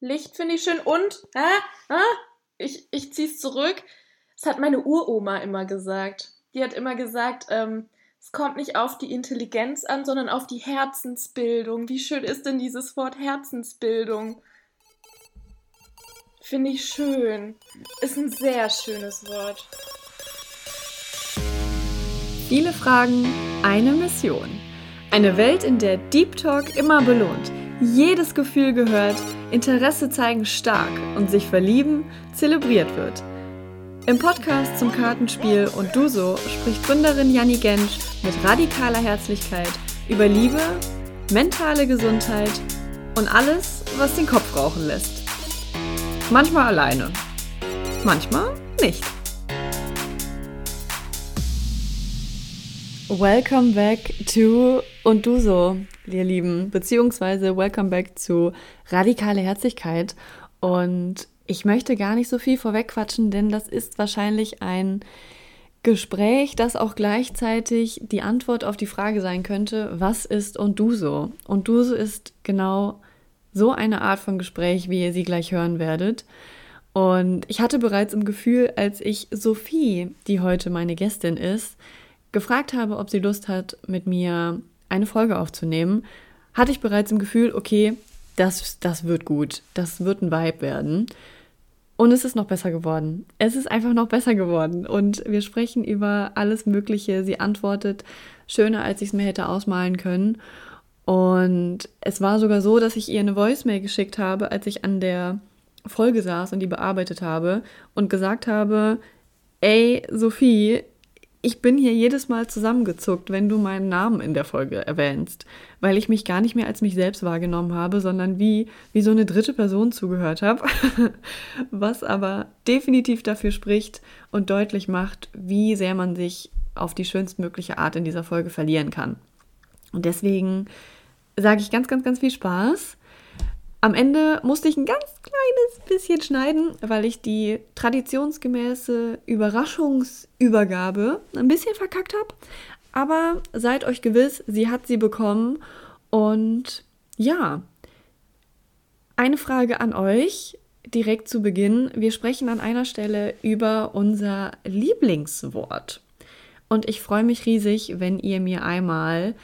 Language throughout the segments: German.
Licht finde ich schön und, ah, ah, ich, ich zieh's zurück. Das hat meine Uroma immer gesagt. Die hat immer gesagt, ähm, es kommt nicht auf die Intelligenz an, sondern auf die Herzensbildung. Wie schön ist denn dieses Wort Herzensbildung? Finde ich schön. Ist ein sehr schönes Wort. Viele Fragen, eine Mission. Eine Welt, in der Deep Talk immer belohnt, jedes Gefühl gehört, Interesse zeigen stark und sich verlieben zelebriert wird. Im Podcast zum Kartenspiel und Du so spricht Gründerin Janni Gensch mit radikaler Herzlichkeit über Liebe, mentale Gesundheit und alles, was den Kopf rauchen lässt. Manchmal alleine, manchmal nicht. Welcome back to und du so, ihr Lieben, beziehungsweise welcome back zu radikale Herzlichkeit. Und ich möchte gar nicht so viel vorwegquatschen, denn das ist wahrscheinlich ein Gespräch, das auch gleichzeitig die Antwort auf die Frage sein könnte, was ist und du so? Und du so ist genau so eine Art von Gespräch, wie ihr sie gleich hören werdet. Und ich hatte bereits im Gefühl, als ich Sophie, die heute meine Gästin ist, gefragt habe, ob sie Lust hat, mit mir eine Folge aufzunehmen, hatte ich bereits im Gefühl, okay, das, das wird gut, das wird ein Vibe werden. Und es ist noch besser geworden. Es ist einfach noch besser geworden. Und wir sprechen über alles Mögliche. Sie antwortet schöner, als ich es mir hätte ausmalen können. Und es war sogar so, dass ich ihr eine Voicemail geschickt habe, als ich an der Folge saß und die bearbeitet habe und gesagt habe, ey, Sophie, ich bin hier jedes Mal zusammengezuckt, wenn du meinen Namen in der Folge erwähnst, weil ich mich gar nicht mehr als mich selbst wahrgenommen habe, sondern wie, wie so eine dritte Person zugehört habe, was aber definitiv dafür spricht und deutlich macht, wie sehr man sich auf die schönstmögliche Art in dieser Folge verlieren kann. Und deswegen sage ich ganz, ganz, ganz viel Spaß. Am Ende musste ich ein ganz kleines bisschen schneiden, weil ich die traditionsgemäße Überraschungsübergabe ein bisschen verkackt habe. Aber seid euch gewiss, sie hat sie bekommen. Und ja, eine Frage an euch direkt zu Beginn. Wir sprechen an einer Stelle über unser Lieblingswort. Und ich freue mich riesig, wenn ihr mir einmal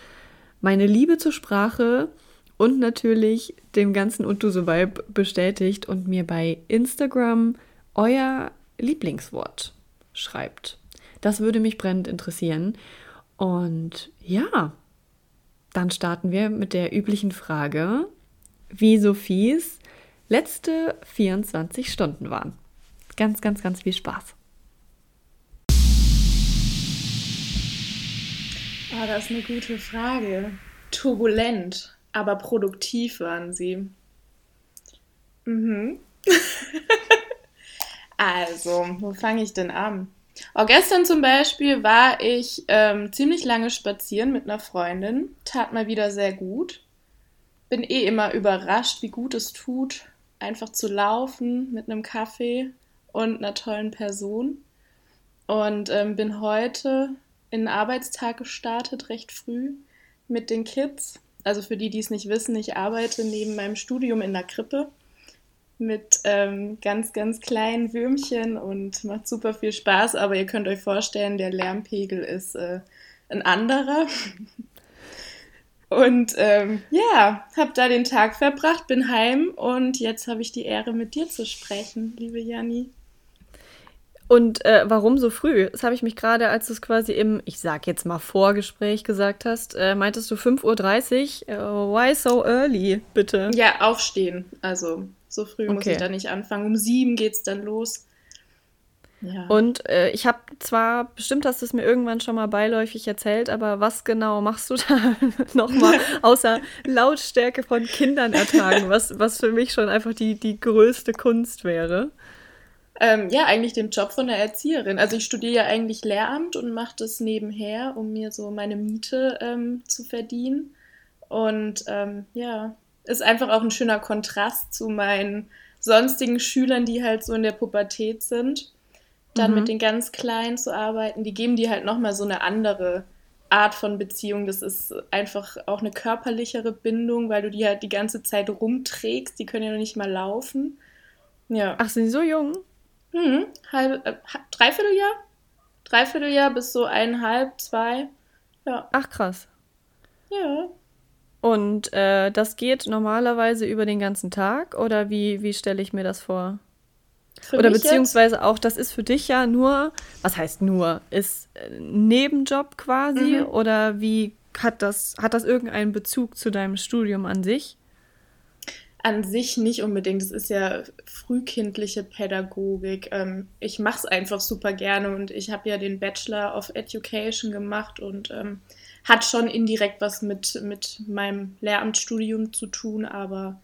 meine Liebe zur Sprache und natürlich dem ganzen Untuso-Vibe bestätigt und mir bei Instagram euer Lieblingswort schreibt. Das würde mich brennend interessieren. Und ja, dann starten wir mit der üblichen Frage, wie Sophies letzte 24 Stunden waren. Ganz, ganz, ganz viel Spaß. Ah, das ist eine gute Frage. Turbulent aber produktiv waren sie. Mhm. also, wo fange ich denn an? Oh, gestern zum Beispiel war ich ähm, ziemlich lange spazieren mit einer Freundin. Tat mal wieder sehr gut. Bin eh immer überrascht, wie gut es tut, einfach zu laufen mit einem Kaffee und einer tollen Person. Und ähm, bin heute in den Arbeitstag gestartet, recht früh, mit den Kids. Also für die, die es nicht wissen, ich arbeite neben meinem Studium in der Krippe mit ähm, ganz, ganz kleinen Würmchen und macht super viel Spaß, aber ihr könnt euch vorstellen, der Lärmpegel ist äh, ein anderer. Und ähm, ja, habe da den Tag verbracht, bin heim und jetzt habe ich die Ehre, mit dir zu sprechen, liebe Janni. Und äh, warum so früh? Das habe ich mich gerade, als du es quasi im, ich sag jetzt mal Vorgespräch gesagt hast, äh, meintest du 5.30 Uhr. Äh, why so early, bitte? Ja, aufstehen. Also so früh okay. muss ich da nicht anfangen. Um sieben geht es dann los. Ja. Und äh, ich habe zwar, bestimmt hast du es mir irgendwann schon mal beiläufig erzählt, aber was genau machst du da nochmal, außer Lautstärke von Kindern ertragen, was, was für mich schon einfach die, die größte Kunst wäre? Ähm, ja, eigentlich dem Job von der Erzieherin. Also ich studiere ja eigentlich Lehramt und mache das nebenher, um mir so meine Miete ähm, zu verdienen. Und ähm, ja, ist einfach auch ein schöner Kontrast zu meinen sonstigen Schülern, die halt so in der Pubertät sind. Dann mhm. mit den ganz Kleinen zu arbeiten, die geben dir halt nochmal so eine andere Art von Beziehung. Das ist einfach auch eine körperlichere Bindung, weil du die halt die ganze Zeit rumträgst. Die können ja noch nicht mal laufen. Ja. Ach, sind die so jung? Mhm. Halb, äh, Dreivierteljahr? Dreivierteljahr bis so eineinhalb, zwei. Ja. Ach, krass. Ja. Und äh, das geht normalerweise über den ganzen Tag oder wie, wie stelle ich mir das vor? Für oder beziehungsweise jetzt? auch, das ist für dich ja nur, was heißt nur, ist ein Nebenjob quasi mhm. oder wie hat das, hat das irgendeinen Bezug zu deinem Studium an sich? An sich nicht unbedingt. Es ist ja frühkindliche Pädagogik. Ähm, ich mache es einfach super gerne und ich habe ja den Bachelor of Education gemacht und ähm, hat schon indirekt was mit, mit meinem Lehramtsstudium zu tun, aber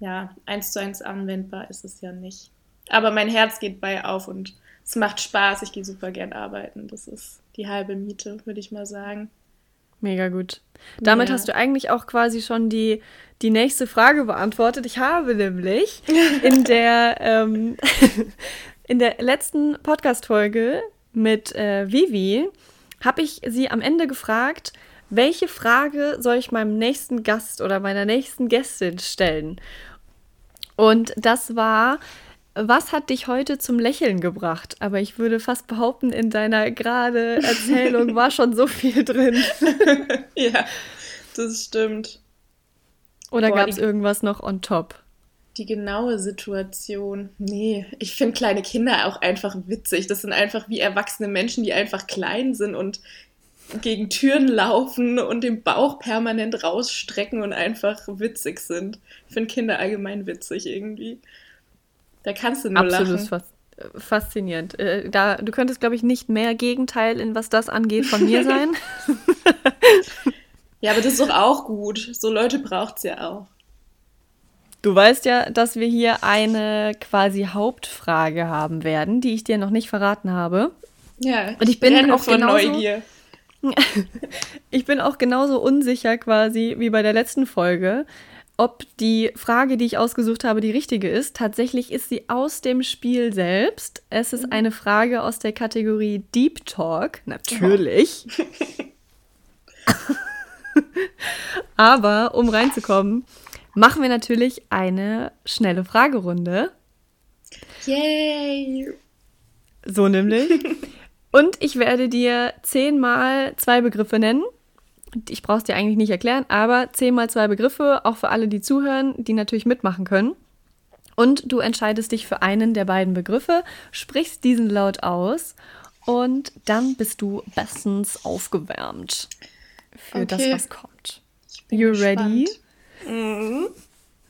ja, eins zu eins anwendbar ist es ja nicht. Aber mein Herz geht bei auf und es macht Spaß. Ich gehe super gern arbeiten. Das ist die halbe Miete, würde ich mal sagen. Mega gut. Damit ja. hast du eigentlich auch quasi schon die, die nächste Frage beantwortet. Ich habe nämlich in der, ähm, in der letzten Podcast-Folge mit äh, Vivi, habe ich sie am Ende gefragt, welche Frage soll ich meinem nächsten Gast oder meiner nächsten Gästin stellen? Und das war, was hat dich heute zum Lächeln gebracht? Aber ich würde fast behaupten, in deiner gerade Erzählung war schon so viel drin. ja, das stimmt. Oder gab es irgendwas noch on top? Die genaue Situation. Nee, ich finde kleine Kinder auch einfach witzig. Das sind einfach wie erwachsene Menschen, die einfach klein sind und gegen Türen laufen und den Bauch permanent rausstrecken und einfach witzig sind. Ich finde Kinder allgemein witzig irgendwie. Da kannst du nur Absolut lachen. faszinierend. Äh, da, du könntest, glaube ich, nicht mehr Gegenteil in was das angeht von mir sein. ja, aber das ist doch auch gut. So Leute braucht es ja auch. Du weißt ja, dass wir hier eine quasi Hauptfrage haben werden, die ich dir noch nicht verraten habe. Ja, und ich bin auch von genauso, Neugier. ich bin auch genauso unsicher quasi wie bei der letzten Folge, ob die Frage, die ich ausgesucht habe, die richtige ist. Tatsächlich ist sie aus dem Spiel selbst. Es ist eine Frage aus der Kategorie Deep Talk, natürlich. Oh. Aber um reinzukommen, machen wir natürlich eine schnelle Fragerunde. Yay! So nämlich. Und ich werde dir zehnmal zwei Begriffe nennen ich brauche es dir eigentlich nicht erklären, aber zehnmal zwei Begriffe, auch für alle, die zuhören, die natürlich mitmachen können. Und du entscheidest dich für einen der beiden Begriffe, sprichst diesen laut aus und dann bist du bestens aufgewärmt für okay. das, was kommt. You ready? Mhm.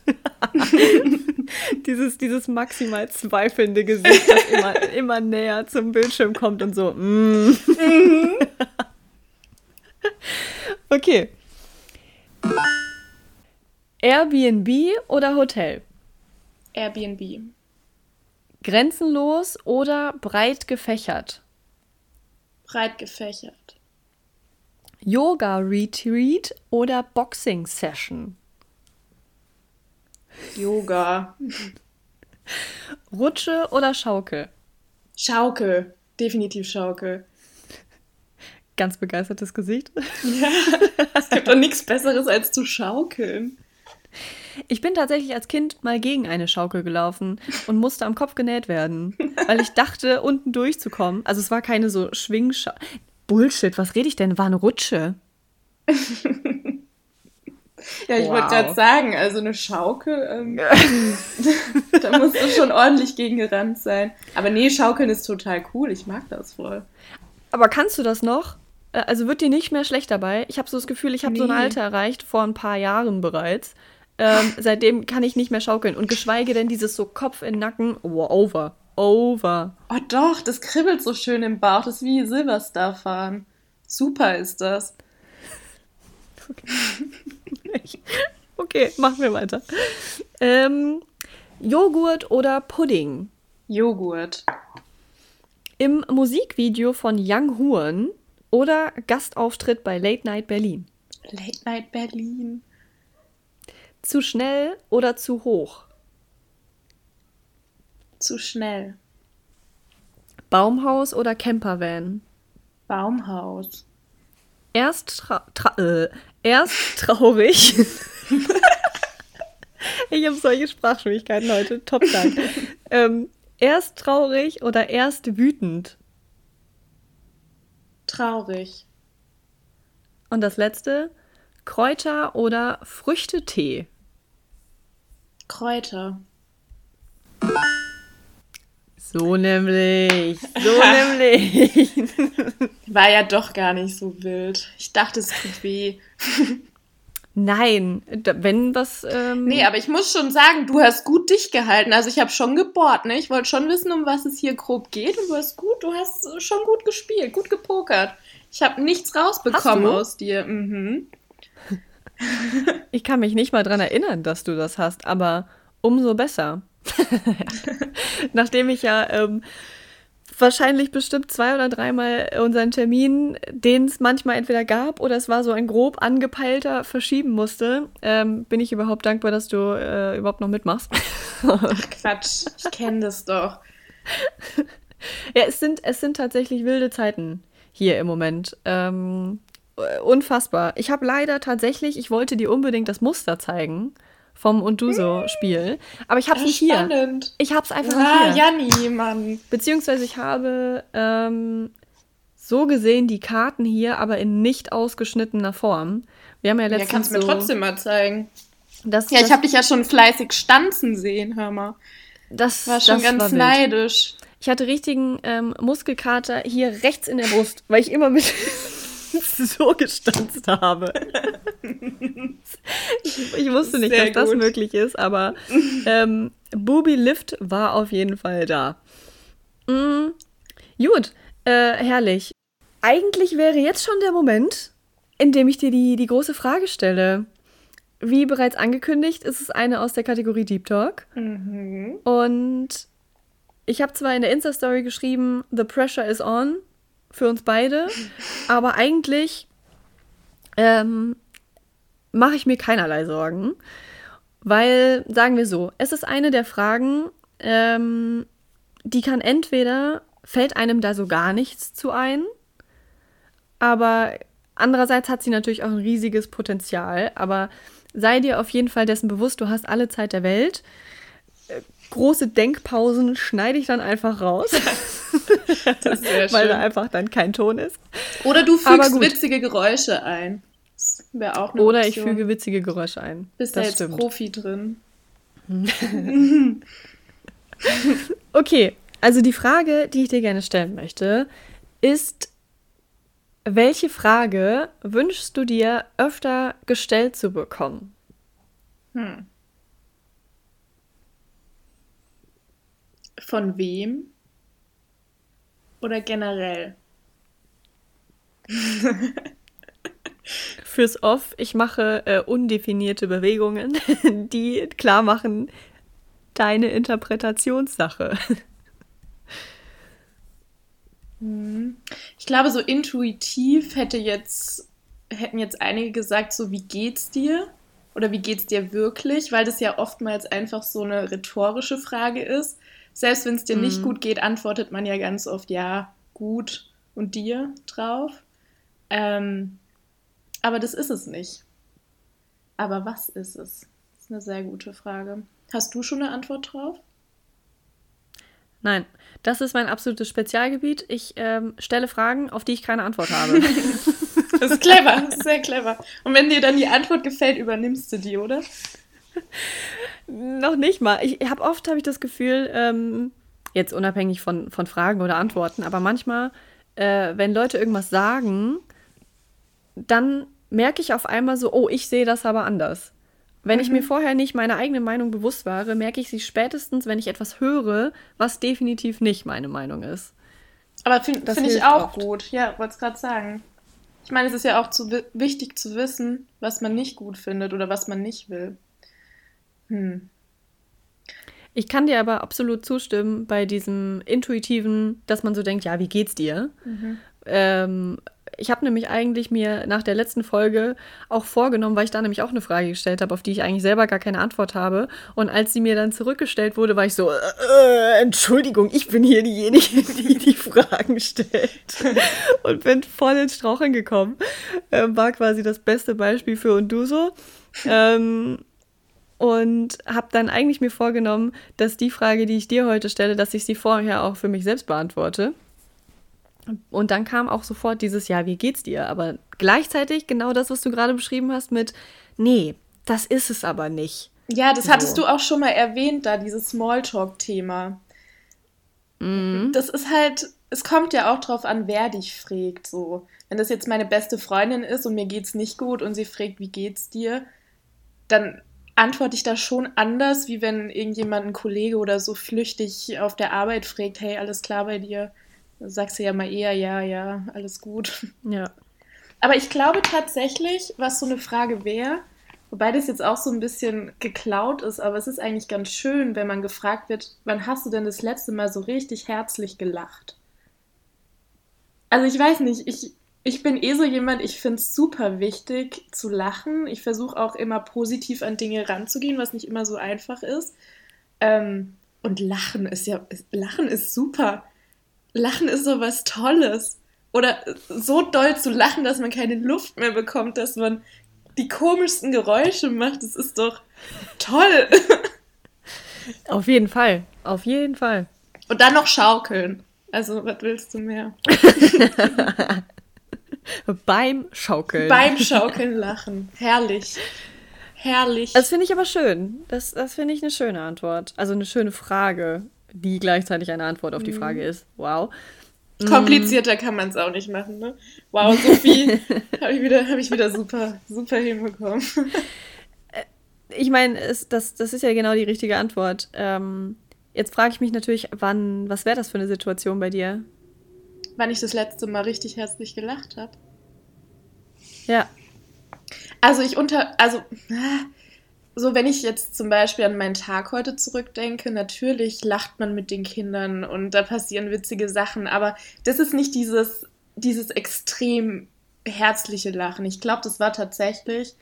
dieses, dieses maximal zweifelnde Gesicht, das immer, immer näher zum Bildschirm kommt und so. Mm. Mhm. Okay. Airbnb oder Hotel? Airbnb. Grenzenlos oder breit gefächert? Breit gefächert. Yoga Retreat oder Boxing Session? Yoga. Rutsche oder Schaukel? Schaukel. Definitiv Schaukel ganz begeistertes Gesicht. Ja, es gibt doch nichts Besseres als zu schaukeln. Ich bin tatsächlich als Kind mal gegen eine Schaukel gelaufen und musste am Kopf genäht werden, weil ich dachte, unten durchzukommen. Also es war keine so Schwingschaukel. Bullshit, was rede ich denn? War eine Rutsche. ja, ich wow. wollte gerade sagen, also eine Schaukel, ähm, da musst du schon ordentlich gegen gerannt sein. Aber nee, Schaukeln ist total cool, ich mag das voll. Aber kannst du das noch? Äh, also wird dir nicht mehr schlecht dabei. Ich habe so das Gefühl, ich habe nee. so ein Alter erreicht, vor ein paar Jahren bereits. Ähm, seitdem kann ich nicht mehr schaukeln. Und geschweige denn dieses so Kopf in Nacken. Oh, over. Over. Oh doch, das kribbelt so schön im Bauch. Das ist wie Silverstar fahren. Super ist das. Okay, okay machen wir weiter. Ähm, Joghurt oder Pudding? Joghurt. Im Musikvideo von Young Huan oder Gastauftritt bei Late Night Berlin? Late Night Berlin. Zu schnell oder zu hoch? Zu schnell. Baumhaus oder Campervan? Baumhaus. Erst, tra tra äh, erst traurig. ich habe solche Sprachschwierigkeiten heute. Top Dank. ähm, erst traurig oder erst wütend? Traurig. Und das letzte, Kräuter oder Früchtetee? Kräuter. So nämlich, so nämlich. War ja doch gar nicht so wild. Ich dachte, es tut weh. Nein, wenn was. Ähm nee, aber ich muss schon sagen, du hast gut dich gehalten. Also ich habe schon gebohrt, ne? Ich wollte schon wissen, um was es hier grob geht. Und du hast gut, du hast schon gut gespielt, gut gepokert. Ich habe nichts rausbekommen aus dir. Mhm. ich kann mich nicht mal dran erinnern, dass du das hast, aber umso besser. Nachdem ich ja ähm, wahrscheinlich bestimmt zwei oder dreimal unseren Termin, den es manchmal entweder gab oder es war so ein grob angepeilter, verschieben musste, ähm, bin ich überhaupt dankbar, dass du äh, überhaupt noch mitmachst. Ach Quatsch, ich kenne das doch. Ja, es sind, es sind tatsächlich wilde Zeiten hier im Moment. Ähm, unfassbar. Ich habe leider tatsächlich, ich wollte dir unbedingt das Muster zeigen vom Und du so Spiel. Aber ich habe es nicht hier. Ich habe es einfach ah, nicht hier. Janni, Mann. Beziehungsweise ich habe ähm, so gesehen die Karten hier, aber in nicht ausgeschnittener Form. Wir haben ja letztens Ja, kannst du mir trotzdem mal zeigen. Das, ja, das, ich habe dich ja schon fleißig stanzen sehen, hör mal. Das war schon das ganz war neidisch. Ich hatte richtigen ähm, Muskelkater hier rechts in der Brust, weil ich immer mit so gestanzt habe. ich, ich, wusste nicht, Sehr dass gut. das möglich ist, aber ähm, Booby Lift war auf jeden Fall da. Mm, gut, äh, herrlich. Eigentlich wäre jetzt schon der Moment, in dem ich dir die, die große Frage stelle. Wie bereits angekündigt, ist es eine aus der Kategorie Deep Talk. Mhm. Und ich habe zwar in der Insta-Story geschrieben, The Pressure is on für uns beide, aber eigentlich ähm, mache ich mir keinerlei Sorgen, weil, sagen wir so, es ist eine der Fragen, ähm, die kann entweder, fällt einem da so gar nichts zu ein, aber andererseits hat sie natürlich auch ein riesiges Potenzial, aber sei dir auf jeden Fall dessen bewusst, du hast alle Zeit der Welt. Große Denkpausen schneide ich dann einfach raus. weil da einfach dann kein Ton ist. Oder du fügst witzige Geräusche ein. Wäre auch eine Oder Option. ich füge witzige Geräusche ein. Bist da jetzt stimmt. Profi drin. okay, also die Frage, die ich dir gerne stellen möchte, ist, welche Frage wünschst du dir öfter gestellt zu bekommen? Hm. Von wem? Oder generell? Fürs Off, ich mache äh, undefinierte Bewegungen, die klar machen, deine Interpretationssache. Hm. Ich glaube, so intuitiv hätte jetzt, hätten jetzt einige gesagt, so wie geht's dir? Oder wie geht's dir wirklich? Weil das ja oftmals einfach so eine rhetorische Frage ist. Selbst wenn es dir mhm. nicht gut geht, antwortet man ja ganz oft ja, gut und dir drauf. Ähm, aber das ist es nicht. Aber was ist es? Das ist eine sehr gute Frage. Hast du schon eine Antwort drauf? Nein, das ist mein absolutes Spezialgebiet. Ich ähm, stelle Fragen, auf die ich keine Antwort habe. das ist clever, das ist sehr clever. Und wenn dir dann die Antwort gefällt, übernimmst du die, oder? Noch nicht mal. Ich habe oft habe ich das Gefühl, ähm, jetzt unabhängig von, von Fragen oder Antworten, aber manchmal, äh, wenn Leute irgendwas sagen, dann merke ich auf einmal so, oh, ich sehe das aber anders. Wenn mhm. ich mir vorher nicht meine eigene Meinung bewusst war, merke ich sie spätestens, wenn ich etwas höre, was definitiv nicht meine Meinung ist. Aber finde find ich auch oft. gut. Ja, wollte es gerade sagen. Ich meine, es ist ja auch zu, wichtig zu wissen, was man nicht gut findet oder was man nicht will. Hm. Ich kann dir aber absolut zustimmen bei diesem intuitiven, dass man so denkt, ja, wie geht's dir? Mhm. ähm, ich habe nämlich eigentlich mir nach der letzten Folge auch vorgenommen, weil ich da nämlich auch eine Frage gestellt habe, auf die ich eigentlich selber gar keine Antwort habe. Und als sie mir dann zurückgestellt wurde, war ich so, äh, äh Entschuldigung, ich bin hier diejenige, die die Fragen stellt. und bin voll ins Straucheln gekommen. Ähm, war quasi das beste Beispiel für und du so. Ähm, und habe dann eigentlich mir vorgenommen, dass die Frage, die ich dir heute stelle, dass ich sie vorher auch für mich selbst beantworte. Und dann kam auch sofort dieses Ja, wie geht's dir? Aber gleichzeitig genau das, was du gerade beschrieben hast mit Nee, das ist es aber nicht. Ja, das so. hattest du auch schon mal erwähnt, da dieses Smalltalk-Thema. Mhm. Das ist halt, es kommt ja auch drauf an, wer dich fragt. So, wenn das jetzt meine beste Freundin ist und mir geht's nicht gut und sie fragt, wie geht's dir, dann antworte ich da schon anders, wie wenn irgendjemand, ein Kollege oder so flüchtig auf der Arbeit fragt, hey, alles klar bei dir? sagst du ja mal eher, ja, ja, alles gut. Ja. Aber ich glaube tatsächlich, was so eine Frage wäre, wobei das jetzt auch so ein bisschen geklaut ist, aber es ist eigentlich ganz schön, wenn man gefragt wird, wann hast du denn das letzte Mal so richtig herzlich gelacht? Also ich weiß nicht, ich, ich bin eh so jemand, ich finde es super wichtig zu lachen. Ich versuche auch immer positiv an Dinge ranzugehen, was nicht immer so einfach ist. Ähm, und Lachen ist ja, Lachen ist super. Lachen ist so was Tolles. Oder so doll zu lachen, dass man keine Luft mehr bekommt, dass man die komischsten Geräusche macht. Das ist doch toll. Auf jeden Fall. Auf jeden Fall. Und dann noch schaukeln. Also, was willst du mehr? Beim Schaukeln. Beim Schaukeln lachen. Herrlich. Herrlich. Das finde ich aber schön. Das, das finde ich eine schöne Antwort. Also eine schöne Frage die gleichzeitig eine Antwort auf die mhm. Frage ist. Wow. Komplizierter kann man es auch nicht machen, ne? Wow, Sophie, habe ich, wieder, hab ich wieder super, super hinbekommen. Äh, ich meine, das, das ist ja genau die richtige Antwort. Ähm, jetzt frage ich mich natürlich, wann, was wäre das für eine Situation bei dir? Wann ich das letzte Mal richtig herzlich gelacht habe. Ja. Also ich unter, also so, wenn ich jetzt zum Beispiel an meinen Tag heute zurückdenke, natürlich lacht man mit den Kindern und da passieren witzige Sachen, aber das ist nicht dieses, dieses extrem herzliche Lachen. Ich glaube, das war tatsächlich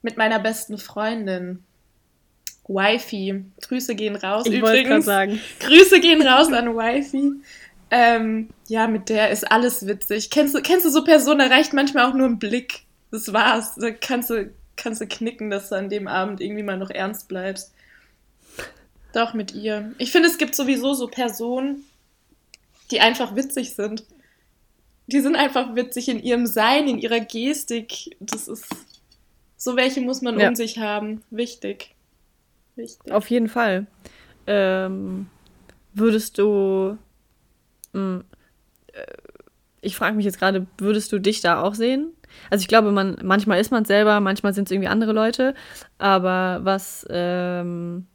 mit meiner besten Freundin. Wifi. Grüße gehen raus. Ich wollte gerade sagen. Grüße gehen raus an Wifi. Ähm, ja, mit der ist alles witzig. Kennst du, kennst du so Personen, da reicht manchmal auch nur ein Blick. Das war's. Da kannst du kannst du knicken, dass du an dem Abend irgendwie mal noch ernst bleibst. Doch, mit ihr. Ich finde, es gibt sowieso so Personen, die einfach witzig sind. Die sind einfach witzig in ihrem Sein, in ihrer Gestik. Das ist. So welche muss man ja. um sich haben. Wichtig. Wichtig. Auf jeden Fall. Ähm, würdest du. Mh, hm, äh, ich frage mich jetzt gerade, würdest du dich da auch sehen? Also ich glaube, man, manchmal ist man es selber, manchmal sind es irgendwie andere Leute. Aber was, ähm,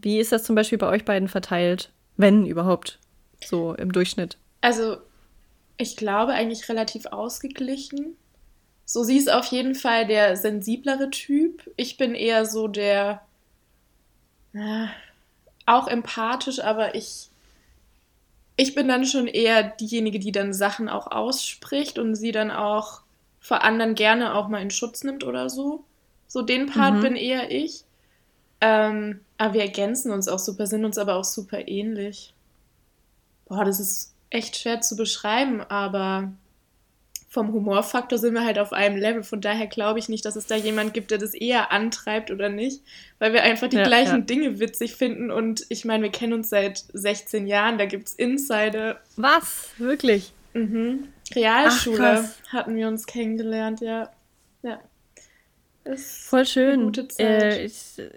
wie ist das zum Beispiel bei euch beiden verteilt, wenn überhaupt, so im Durchschnitt? Also ich glaube eigentlich relativ ausgeglichen. So, sie ist auf jeden Fall der sensiblere Typ. Ich bin eher so der, äh, auch empathisch, aber ich, ich bin dann schon eher diejenige, die dann Sachen auch ausspricht und sie dann auch vor anderen gerne auch mal in Schutz nimmt oder so. So den Part mhm. bin eher ich. Ähm, aber wir ergänzen uns auch super, sind uns aber auch super ähnlich. Boah, das ist echt schwer zu beschreiben, aber vom Humorfaktor sind wir halt auf einem Level. Von daher glaube ich nicht, dass es da jemand gibt, der das eher antreibt oder nicht, weil wir einfach die ja, gleichen ja. Dinge witzig finden. Und ich meine, wir kennen uns seit 16 Jahren, da gibt es Insider. Was? Wirklich? Mhm. Realschule Ach, hatten wir uns kennengelernt, ja. Ja. Ist Voll schön. gute Zeit. Äh, ich, äh,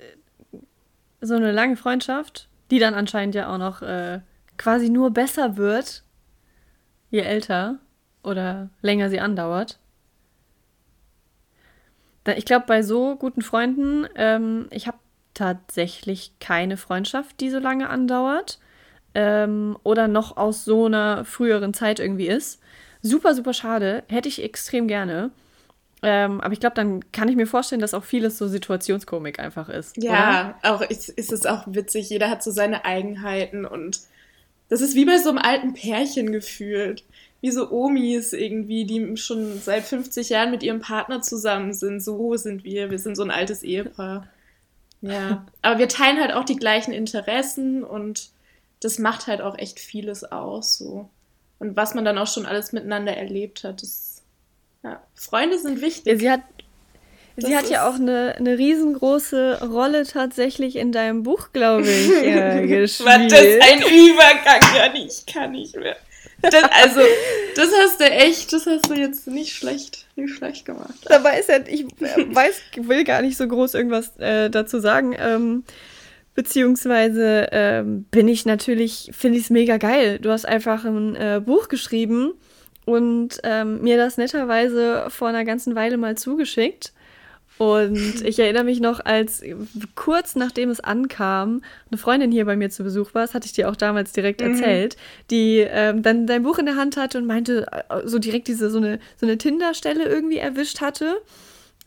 so eine lange Freundschaft, die dann anscheinend ja auch noch äh, quasi nur besser wird, je älter oder länger sie andauert. Ich glaube, bei so guten Freunden, ähm, ich habe tatsächlich keine Freundschaft, die so lange andauert ähm, oder noch aus so einer früheren Zeit irgendwie ist. Super, super schade. Hätte ich extrem gerne. Ähm, aber ich glaube, dann kann ich mir vorstellen, dass auch vieles so Situationskomik einfach ist. Ja, oder? auch ist, ist es auch witzig. Jeder hat so seine Eigenheiten und das ist wie bei so einem alten Pärchen gefühlt. Wie so Omis irgendwie, die schon seit 50 Jahren mit ihrem Partner zusammen sind. So sind wir. Wir sind so ein altes Ehepaar. Ja. Aber wir teilen halt auch die gleichen Interessen und das macht halt auch echt vieles aus. So. Und was man dann auch schon alles miteinander erlebt hat. Das, ja. Freunde sind wichtig. Ja, sie hat, Sie hat ja auch eine, eine riesengroße Rolle tatsächlich in deinem Buch, glaube ich, äh, gespielt. War das ein Übergang? Ja, ich kann nicht mehr. Das, also, das hast du echt, das hast du jetzt nicht schlecht, nicht schlecht gemacht. Dabei ist ja, ich äh, weiß, will gar nicht so groß irgendwas äh, dazu sagen. Ähm, beziehungsweise ähm, bin ich natürlich, finde ich es mega geil. Du hast einfach ein äh, Buch geschrieben und ähm, mir das netterweise vor einer ganzen Weile mal zugeschickt. Und ich erinnere mich noch, als kurz nachdem es ankam, eine Freundin hier bei mir zu Besuch war, das hatte ich dir auch damals direkt mhm. erzählt, die ähm, dann dein Buch in der Hand hatte und meinte, äh, so direkt diese so eine, so eine Tinder-Stelle irgendwie erwischt hatte.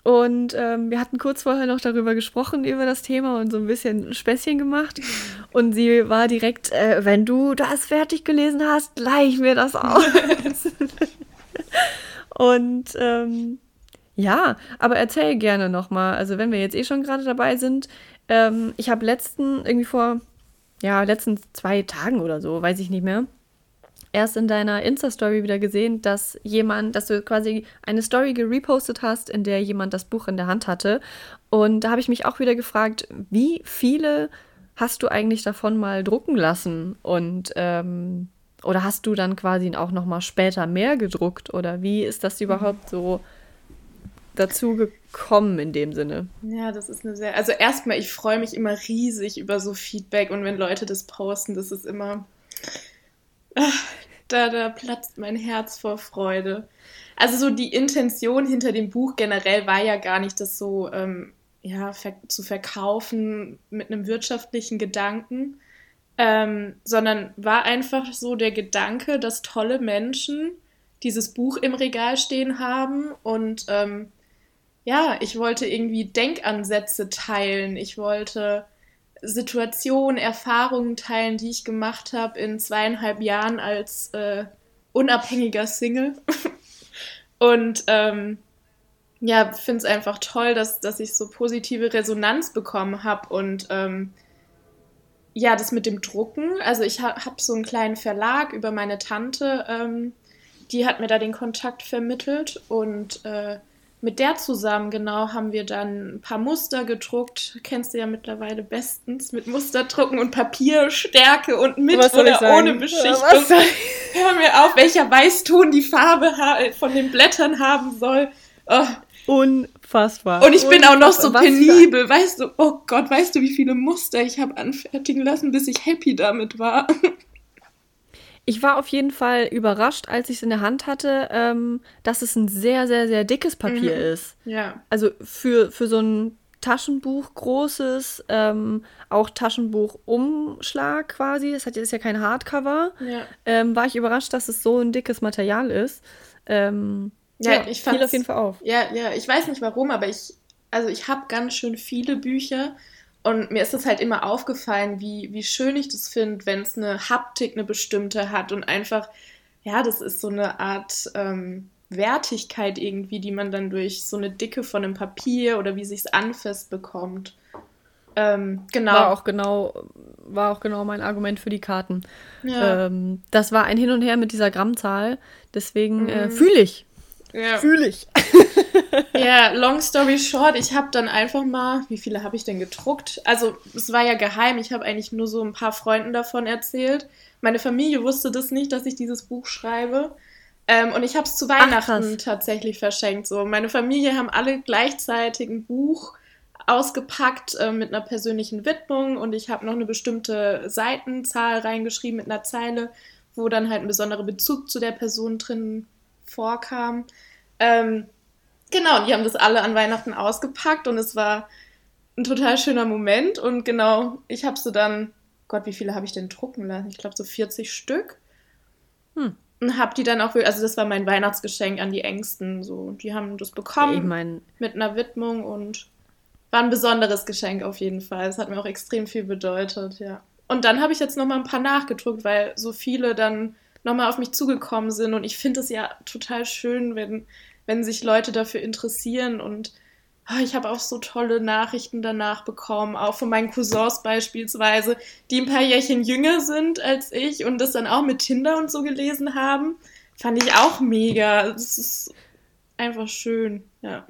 Und ähm, wir hatten kurz vorher noch darüber gesprochen, über das Thema und so ein bisschen Späßchen gemacht. Und sie war direkt, äh, wenn du das fertig gelesen hast, gleich mir das aus. und ähm, ja, aber erzähl gerne nochmal. Also, wenn wir jetzt eh schon gerade dabei sind, ähm, ich habe letzten, irgendwie vor, ja, letzten zwei Tagen oder so, weiß ich nicht mehr, erst in deiner Insta-Story wieder gesehen, dass jemand, dass du quasi eine Story gerepostet hast, in der jemand das Buch in der Hand hatte. Und da habe ich mich auch wieder gefragt, wie viele hast du eigentlich davon mal drucken lassen? Und ähm, oder hast du dann quasi auch noch mal später mehr gedruckt? Oder wie ist das überhaupt so? Dazu gekommen in dem Sinne? Ja, das ist eine sehr. Also erstmal, ich freue mich immer riesig über so Feedback und wenn Leute das posten, das ist immer. Ach, da, da platzt mein Herz vor Freude. Also so die Intention hinter dem Buch generell war ja gar nicht, das so ähm, ja, ver zu verkaufen mit einem wirtschaftlichen Gedanken, ähm, sondern war einfach so der Gedanke, dass tolle Menschen dieses Buch im Regal stehen haben und ähm, ja, ich wollte irgendwie Denkansätze teilen. Ich wollte Situationen, Erfahrungen teilen, die ich gemacht habe in zweieinhalb Jahren als äh, unabhängiger Single. Und ähm, ja, finde es einfach toll, dass, dass ich so positive Resonanz bekommen habe und ähm, ja, das mit dem Drucken. Also ich habe hab so einen kleinen Verlag über meine Tante, ähm, die hat mir da den Kontakt vermittelt und äh, mit der zusammen, genau, haben wir dann ein paar Muster gedruckt. Kennst du ja mittlerweile bestens mit Musterdrucken und Papierstärke und mit oder ohne Beschichtung. Hör mir auf, welcher Weißton die Farbe von den Blättern haben soll. Oh. Unfassbar. Und ich bin auch noch so penibel. Weißt du, oh Gott, weißt du, wie viele Muster ich habe anfertigen lassen, bis ich happy damit war? Ich war auf jeden Fall überrascht, als ich es in der Hand hatte, ähm, dass es ein sehr, sehr, sehr dickes Papier mhm. ist. Ja. Also für, für so ein Taschenbuch großes, ähm, auch Taschenbuchumschlag quasi, das hat, ist ja kein Hardcover, ja. ähm, war ich überrascht, dass es so ein dickes Material ist. Ähm, ja, ja, ich fiel auf jeden Fall auf. Ja, ja, ich weiß nicht warum, aber ich, also ich habe ganz schön viele Bücher und mir ist es halt immer aufgefallen, wie, wie schön ich das finde, wenn es eine Haptik, eine bestimmte hat und einfach, ja, das ist so eine Art ähm, Wertigkeit irgendwie, die man dann durch so eine Dicke von einem Papier oder wie sich es anfasst bekommt. Ähm, genau. War auch genau, war auch genau mein Argument für die Karten. Ja. Ähm, das war ein Hin und Her mit dieser Grammzahl, deswegen äh, mhm. äh, fühle ich. Ja. Fühle ich. ja, long story short, ich habe dann einfach mal, wie viele habe ich denn gedruckt? Also, es war ja geheim, ich habe eigentlich nur so ein paar Freunden davon erzählt. Meine Familie wusste das nicht, dass ich dieses Buch schreibe. Ähm, und ich habe es zu Weihnachten Ach, tatsächlich verschenkt. So, meine Familie haben alle gleichzeitig ein Buch ausgepackt äh, mit einer persönlichen Widmung und ich habe noch eine bestimmte Seitenzahl reingeschrieben mit einer Zeile, wo dann halt ein besonderer Bezug zu der Person drin vorkam. Ähm, Genau, die haben das alle an Weihnachten ausgepackt und es war ein total schöner Moment. Und genau, ich habe so dann, Gott, wie viele habe ich denn drucken lassen? Ich glaube so 40 Stück. Hm. Und habe die dann auch, also das war mein Weihnachtsgeschenk an die Ängsten. So, die haben das bekommen ich mein, mit einer Widmung und war ein besonderes Geschenk auf jeden Fall. Es hat mir auch extrem viel bedeutet, ja. Und dann habe ich jetzt nochmal ein paar nachgedruckt, weil so viele dann nochmal auf mich zugekommen sind. Und ich finde es ja total schön, wenn, wenn sich Leute dafür interessieren. Und oh, ich habe auch so tolle Nachrichten danach bekommen, auch von meinen Cousins beispielsweise, die ein paar Jährchen jünger sind als ich und das dann auch mit Tinder und so gelesen haben. Fand ich auch mega. Das ist einfach schön, ja.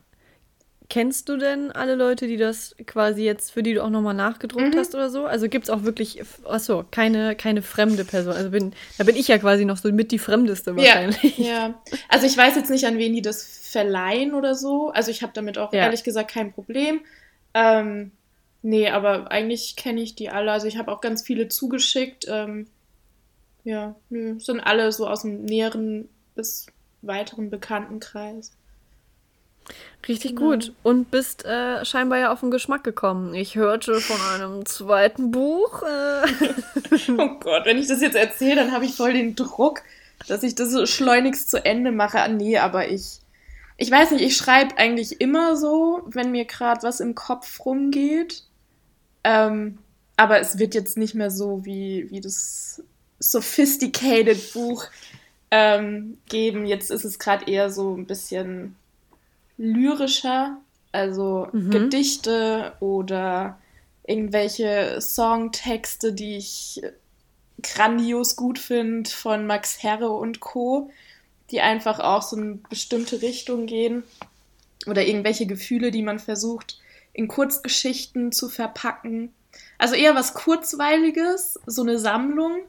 Kennst du denn alle Leute, die das quasi jetzt, für die du auch nochmal nachgedruckt mhm. hast oder so? Also gibt es auch wirklich, achso, keine, keine fremde Person. Also bin, da bin ich ja quasi noch so mit die Fremdeste wahrscheinlich. Ja, ja. Also ich weiß jetzt nicht, an wen die das verleihen oder so. Also ich habe damit auch ja. ehrlich gesagt kein Problem. Ähm, nee, aber eigentlich kenne ich die alle. Also ich habe auch ganz viele zugeschickt. Ähm, ja, nö, sind alle so aus dem näheren bis weiteren Bekanntenkreis. Richtig genau. gut. Und bist äh, scheinbar ja auf den Geschmack gekommen. Ich hörte von einem zweiten Buch. Äh. oh Gott, wenn ich das jetzt erzähle, dann habe ich voll den Druck, dass ich das so schleunigst zu Ende mache. Ah, nee, aber ich. Ich weiß nicht, ich schreibe eigentlich immer so, wenn mir gerade was im Kopf rumgeht. Ähm, aber es wird jetzt nicht mehr so wie, wie das sophisticated Buch ähm, geben. Jetzt ist es gerade eher so ein bisschen lyrischer, also mhm. Gedichte oder irgendwelche Songtexte, die ich grandios gut finde von Max Herre und Co., die einfach auch so in eine bestimmte Richtung gehen oder irgendwelche Gefühle, die man versucht in Kurzgeschichten zu verpacken. Also eher was Kurzweiliges, so eine Sammlung.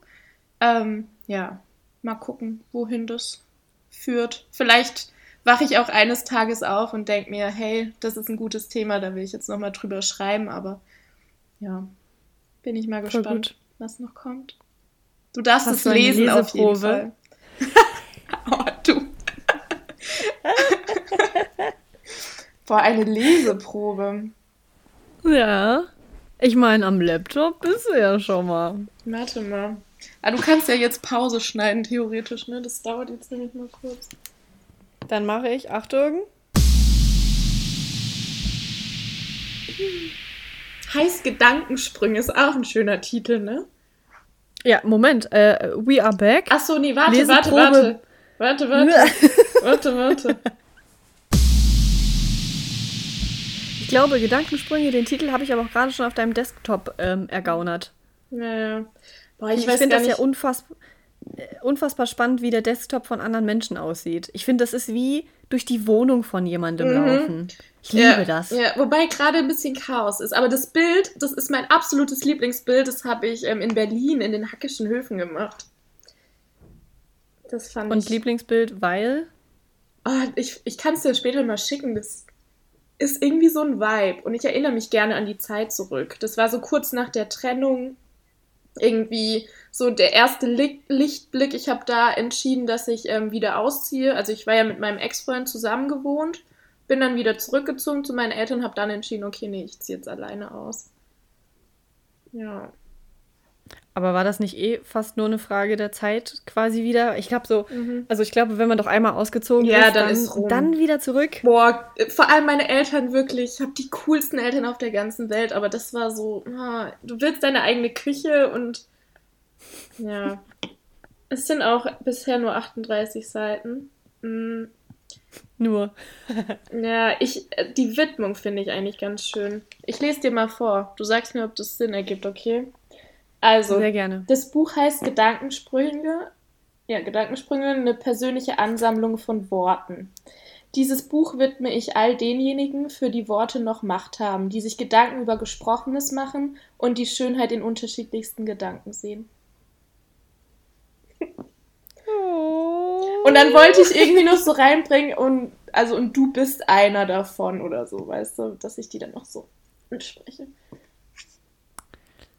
Ähm, ja, mal gucken, wohin das führt. Vielleicht wache ich auch eines Tages auf und denke mir, hey, das ist ein gutes Thema, da will ich jetzt nochmal drüber schreiben, aber ja, bin ich mal gespannt, was noch kommt. Du darfst Hast es lesen auf jeden Fall. oh, du. Boah, eine Leseprobe. Ja. Ich meine, am Laptop bist du ja schon mal. Warte mal. Ah, du kannst ja jetzt Pause schneiden, theoretisch, ne? Das dauert jetzt nämlich mal kurz. Dann mache ich, Achtung. Heißt Gedankensprünge ist auch ein schöner Titel, ne? Ja, Moment. Äh, we are back. Achso, nee, warte, Leseprobe. warte, warte. Warte, warte. warte, warte. Ich glaube, Gedankensprünge, den Titel habe ich aber auch gerade schon auf deinem Desktop ähm, ergaunert. Naja. Boah, ich, ich finde das ja unfassbar unfassbar spannend, wie der Desktop von anderen Menschen aussieht. Ich finde, das ist wie durch die Wohnung von jemandem mhm. laufen. Ich liebe ja, das. Ja, wobei gerade ein bisschen Chaos ist. Aber das Bild, das ist mein absolutes Lieblingsbild. Das habe ich ähm, in Berlin in den Hackischen Höfen gemacht. Das fand Und ich. Und Lieblingsbild, weil? Oh, ich ich kann es dir später mal schicken. Das ist irgendwie so ein Vibe. Und ich erinnere mich gerne an die Zeit zurück. Das war so kurz nach der Trennung irgendwie so der erste Lichtblick. Ich habe da entschieden, dass ich ähm, wieder ausziehe. Also ich war ja mit meinem Ex-Freund zusammen gewohnt, bin dann wieder zurückgezogen zu meinen Eltern, habe dann entschieden, okay, nee, ich ziehe jetzt alleine aus. Ja. Aber war das nicht eh fast nur eine Frage der Zeit quasi wieder? Ich glaube so, mhm. also ich glaube, wenn man doch einmal ausgezogen ja, ist, dann, dann, ist dann wieder zurück. Boah, vor allem meine Eltern wirklich, ich habe die coolsten Eltern auf der ganzen Welt, aber das war so, ah, du willst deine eigene Küche und ja. es sind auch bisher nur 38 Seiten. Mhm. Nur. ja, ich, die Widmung finde ich eigentlich ganz schön. Ich lese dir mal vor. Du sagst mir, ob das Sinn ergibt, okay? Also, Sehr gerne. das Buch heißt Gedankensprünge. Ja, Gedankensprünge, eine persönliche Ansammlung von Worten. Dieses Buch widme ich all denjenigen, für die Worte noch Macht haben, die sich Gedanken über Gesprochenes machen und die Schönheit in unterschiedlichsten Gedanken sehen. Und dann wollte ich irgendwie noch so reinbringen und also und du bist einer davon oder so, weißt du, dass ich die dann noch so anspreche.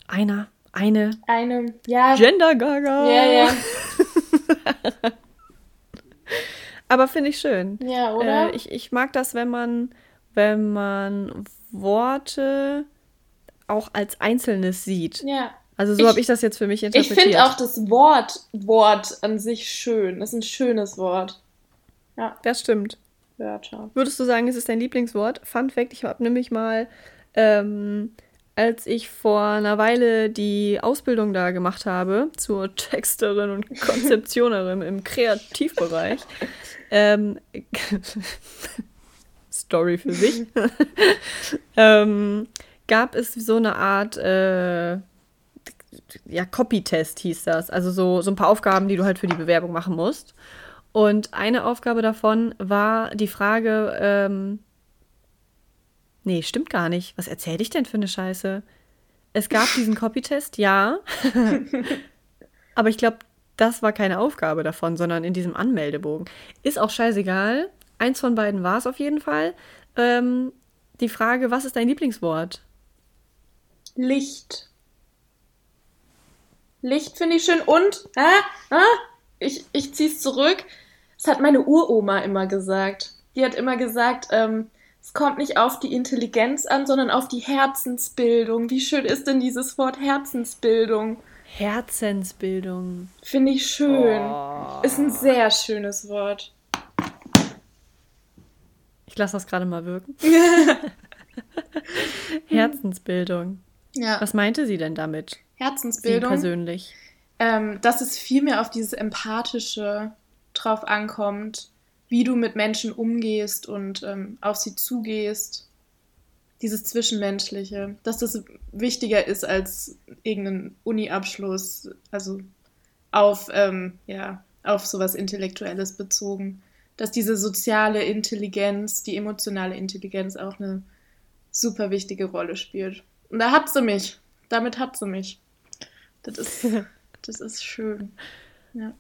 Einer eine. Eine, ja. Gender Gaga. Ja, ja. Aber finde ich schön. Ja, oder? Äh, ich, ich mag das, wenn man, wenn man Worte auch als Einzelnes sieht. Ja. Also so habe ich das jetzt für mich interpretiert. Ich finde auch das Wort Wort an sich schön. Das ist ein schönes Wort. Ja. Das stimmt. Wörter. Würdest du sagen, es ist dein Lieblingswort? Fun Fact, ich habe nämlich mal ähm, als ich vor einer Weile die Ausbildung da gemacht habe zur Texterin und Konzeptionerin im Kreativbereich. Ähm, Story für sich. ähm, gab es so eine Art äh, ja, Copy-Test hieß das. Also so, so ein paar Aufgaben, die du halt für die Bewerbung machen musst. Und eine Aufgabe davon war die Frage, ähm, nee, stimmt gar nicht. Was erzähle ich denn für eine Scheiße? Es gab diesen Copy-Test, ja. Aber ich glaube, das war keine Aufgabe davon, sondern in diesem Anmeldebogen. Ist auch scheißegal. Eins von beiden war es auf jeden Fall. Ähm, die Frage, was ist dein Lieblingswort? Licht. Licht finde ich schön und, ah, ah, ich, ich zieh's zurück. Das hat meine Uroma immer gesagt. Die hat immer gesagt, ähm, es kommt nicht auf die Intelligenz an, sondern auf die Herzensbildung. Wie schön ist denn dieses Wort Herzensbildung? Herzensbildung. Finde ich schön. Oh. Ist ein sehr schönes Wort. Ich lasse das gerade mal wirken. Herzensbildung. Ja. Was meinte sie denn damit? Herzensbildung. Sie persönlich. Ähm, dass es viel mehr auf dieses Empathische drauf ankommt, wie du mit Menschen umgehst und ähm, auf sie zugehst. Dieses Zwischenmenschliche, dass das wichtiger ist als irgendein Uni-Abschluss, also auf, ähm, ja, auf sowas Intellektuelles bezogen. Dass diese soziale Intelligenz, die emotionale Intelligenz auch eine super wichtige Rolle spielt. Und da hat sie mich. Damit hat sie mich. Das ist, das ist schön. Ja.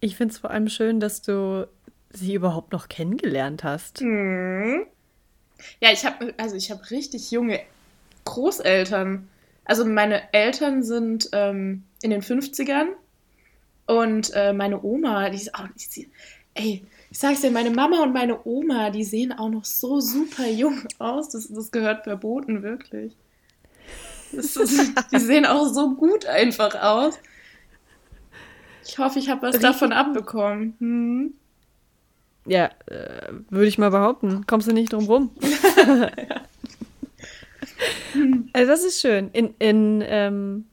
Ich finde es vor allem schön, dass du sie überhaupt noch kennengelernt hast. Hm. Ja, ich habe also ich habe richtig junge Großeltern. Also meine Eltern sind ähm, in den 50ern und äh, meine Oma, die ist auch, die, ey, ich sag's dir, meine Mama und meine Oma, die sehen auch noch so super jung aus. Das, das gehört verboten, wirklich. Ist, die sehen auch so gut einfach aus. Ich hoffe, ich habe was Richtig davon abbekommen. Hm. Ja, äh, würde ich mal behaupten. Kommst du nicht drum rum. also das ist schön. In, in, ähm,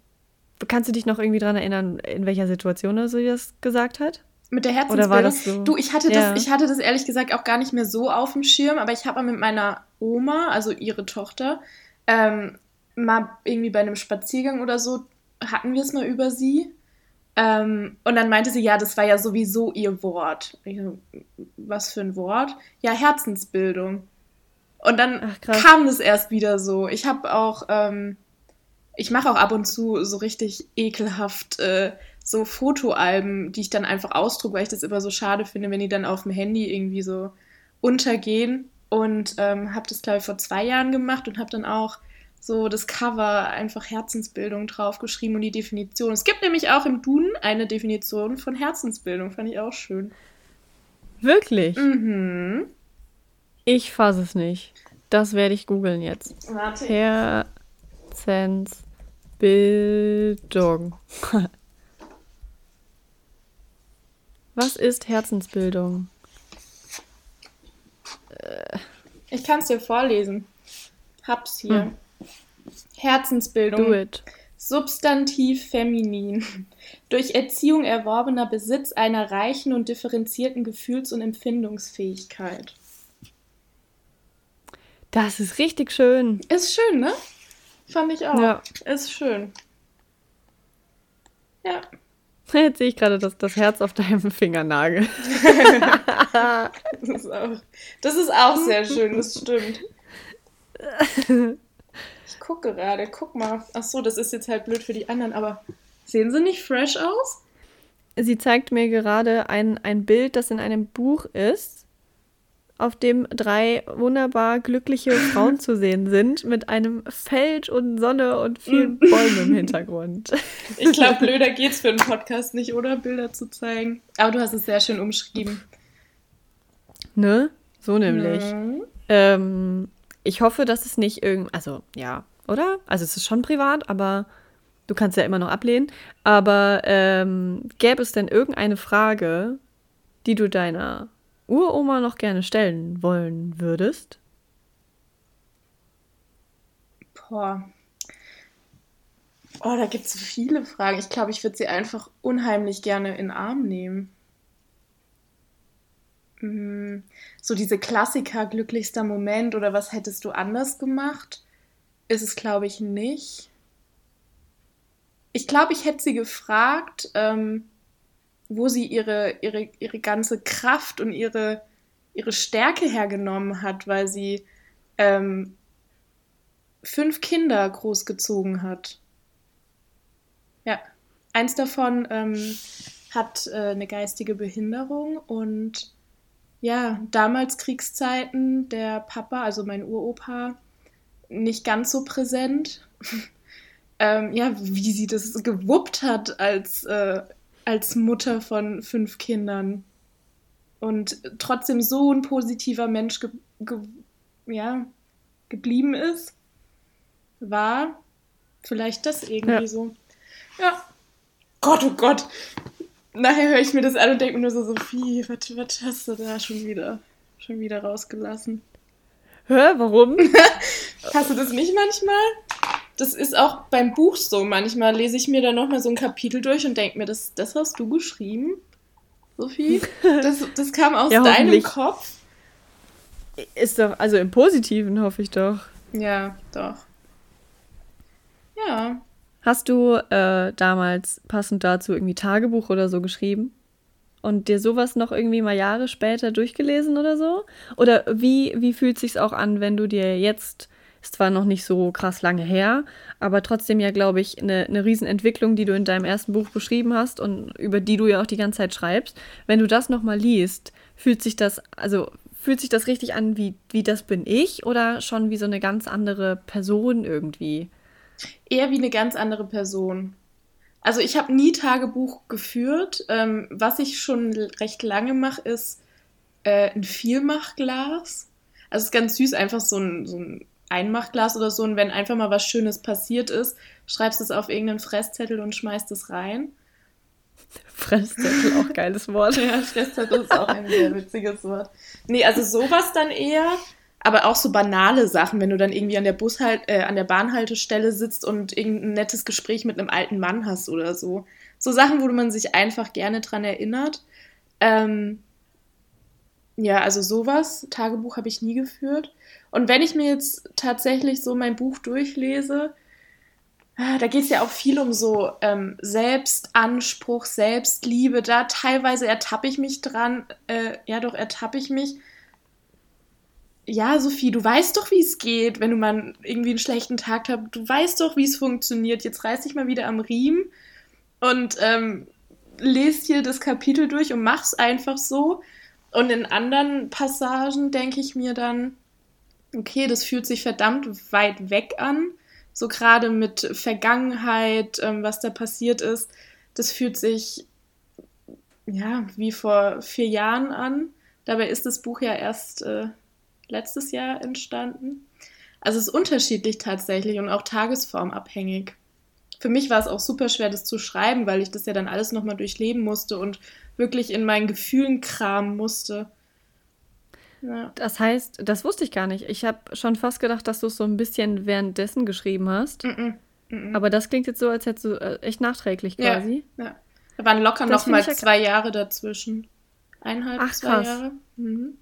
kannst du dich noch irgendwie daran erinnern, in welcher Situation er so das gesagt hat? Mit der Herzensbildung? Oder war das so? Du, ich hatte, ja. das, ich hatte das ehrlich gesagt auch gar nicht mehr so auf dem Schirm, aber ich habe mal mit meiner Oma, also ihre Tochter, ähm, mal irgendwie bei einem Spaziergang oder so, hatten wir es mal über sie. Ähm, und dann meinte sie, ja, das war ja sowieso ihr Wort. Ich, was für ein Wort? Ja, Herzensbildung. Und dann Ach, kam das erst wieder so. Ich habe auch, ähm, ich mache auch ab und zu so richtig ekelhaft äh, so Fotoalben, die ich dann einfach ausdrucke, weil ich das immer so schade finde, wenn die dann auf dem Handy irgendwie so untergehen. Und ähm, habe das, glaube ich, vor zwei Jahren gemacht und habe dann auch so das Cover einfach Herzensbildung draufgeschrieben und die Definition. Es gibt nämlich auch im Duden eine Definition von Herzensbildung, fand ich auch schön. Wirklich? Mhm. Ich fasse es nicht. Das werde ich googeln jetzt. Warte. Herzensbildung. Was ist Herzensbildung? Ich kann es dir vorlesen. Hab's hier. Hm. Herzensbildung. Do it. Substantiv feminin. Durch Erziehung erworbener Besitz einer reichen und differenzierten Gefühls- und Empfindungsfähigkeit. Das ist richtig schön. Ist schön, ne? Fand ich auch. Ja. Ist schön. Ja. Jetzt sehe ich gerade das, das Herz auf deinem Fingernagel. das, ist auch, das ist auch sehr schön, das stimmt. Ich gucke gerade, guck mal. Ach so, das ist jetzt halt blöd für die anderen, aber sehen sie nicht fresh aus? Sie zeigt mir gerade ein, ein Bild, das in einem Buch ist, auf dem drei wunderbar glückliche Frauen zu sehen sind, mit einem Feld und Sonne und vielen Bäumen im Hintergrund. Ich glaube, blöder geht's für einen Podcast nicht, oder? Bilder zu zeigen. Aber du hast es sehr schön umschrieben. Ne? So nämlich. Mhm. Ähm, ich hoffe, dass es nicht irgend, also ja, oder? Also es ist schon privat, aber du kannst ja immer noch ablehnen. Aber ähm, gäbe es denn irgendeine Frage, die du deiner Uroma noch gerne stellen wollen würdest? Boah, Oh, da gibt es viele Fragen. Ich glaube, ich würde sie einfach unheimlich gerne in den Arm nehmen. Hm, so diese Klassiker, glücklichster Moment oder was hättest du anders gemacht, ist es, glaube ich, nicht. Ich glaube, ich hätte sie gefragt, ähm, wo sie ihre, ihre, ihre ganze Kraft und ihre, ihre Stärke hergenommen hat, weil sie ähm, fünf Kinder großgezogen hat. Ja, eins davon ähm, hat äh, eine geistige Behinderung und ja, damals Kriegszeiten, der Papa, also mein Uropa, nicht ganz so präsent. ähm, ja, wie sie das gewuppt hat als, äh, als Mutter von fünf Kindern. Und trotzdem so ein positiver Mensch ge ge ja, geblieben ist, war vielleicht das irgendwie ja. so. Ja. Gott, oh Gott. Nachher höre ich mir das an und denke mir nur so, Sophie, was, was hast du da schon wieder, schon wieder rausgelassen? Hä, warum? hast du das nicht manchmal? Das ist auch beim Buch so. Manchmal lese ich mir da nochmal so ein Kapitel durch und denke mir, das, das hast du geschrieben, Sophie? Das, das kam aus ja, deinem Kopf? Ist doch, also im Positiven hoffe ich doch. Ja, doch. Ja. Hast du äh, damals passend dazu irgendwie Tagebuch oder so geschrieben? Und dir sowas noch irgendwie mal Jahre später durchgelesen oder so? Oder wie, wie fühlt sich's auch an, wenn du dir jetzt, ist zwar noch nicht so krass lange her, aber trotzdem ja, glaube ich, eine, eine Riesenentwicklung, die du in deinem ersten Buch beschrieben hast und über die du ja auch die ganze Zeit schreibst. Wenn du das nochmal liest, fühlt sich das, also fühlt sich das richtig an, wie, wie das bin ich oder schon wie so eine ganz andere Person irgendwie? Eher wie eine ganz andere Person. Also ich habe nie Tagebuch geführt. Ähm, was ich schon recht lange mache, ist äh, ein Vielmachglas. Also es ist ganz süß, einfach so ein, so ein Einmachglas oder so. Und wenn einfach mal was Schönes passiert ist, schreibst du es auf irgendeinen Fresszettel und schmeißt es rein. Fresszettel, auch geiles Wort. ja, Fresszettel ist auch ein sehr witziges Wort. Nee, also sowas dann eher aber auch so banale Sachen, wenn du dann irgendwie an der Bushalt, äh, an der Bahnhaltestelle sitzt und irgendein nettes Gespräch mit einem alten Mann hast oder so. So Sachen, wo man sich einfach gerne dran erinnert. Ähm, ja, also sowas. Tagebuch habe ich nie geführt. Und wenn ich mir jetzt tatsächlich so mein Buch durchlese, ah, da geht es ja auch viel um so ähm, Selbstanspruch, Selbstliebe. Da teilweise ertappe ich mich dran. Äh, ja, doch ertappe ich mich ja, Sophie, du weißt doch, wie es geht, wenn du mal irgendwie einen schlechten Tag hast. Du weißt doch, wie es funktioniert. Jetzt reiß dich mal wieder am Riemen und ähm, lest hier das Kapitel durch und mach's einfach so. Und in anderen Passagen denke ich mir dann, okay, das fühlt sich verdammt weit weg an. So gerade mit Vergangenheit, ähm, was da passiert ist. Das fühlt sich ja wie vor vier Jahren an. Dabei ist das Buch ja erst äh, letztes Jahr entstanden. Also es ist unterschiedlich tatsächlich und auch tagesformabhängig. Für mich war es auch super schwer, das zu schreiben, weil ich das ja dann alles nochmal durchleben musste und wirklich in meinen Gefühlen kramen musste. Ja. Das heißt, das wusste ich gar nicht. Ich habe schon fast gedacht, dass du es so ein bisschen währenddessen geschrieben hast. Mm -mm, mm Aber das klingt jetzt so, als hättest du äh, echt nachträglich quasi. Ja, ja. Da waren locker das noch mal zwei Jahre dazwischen. Eineinhalb, Ach, zwei krass. Jahre. Mhm.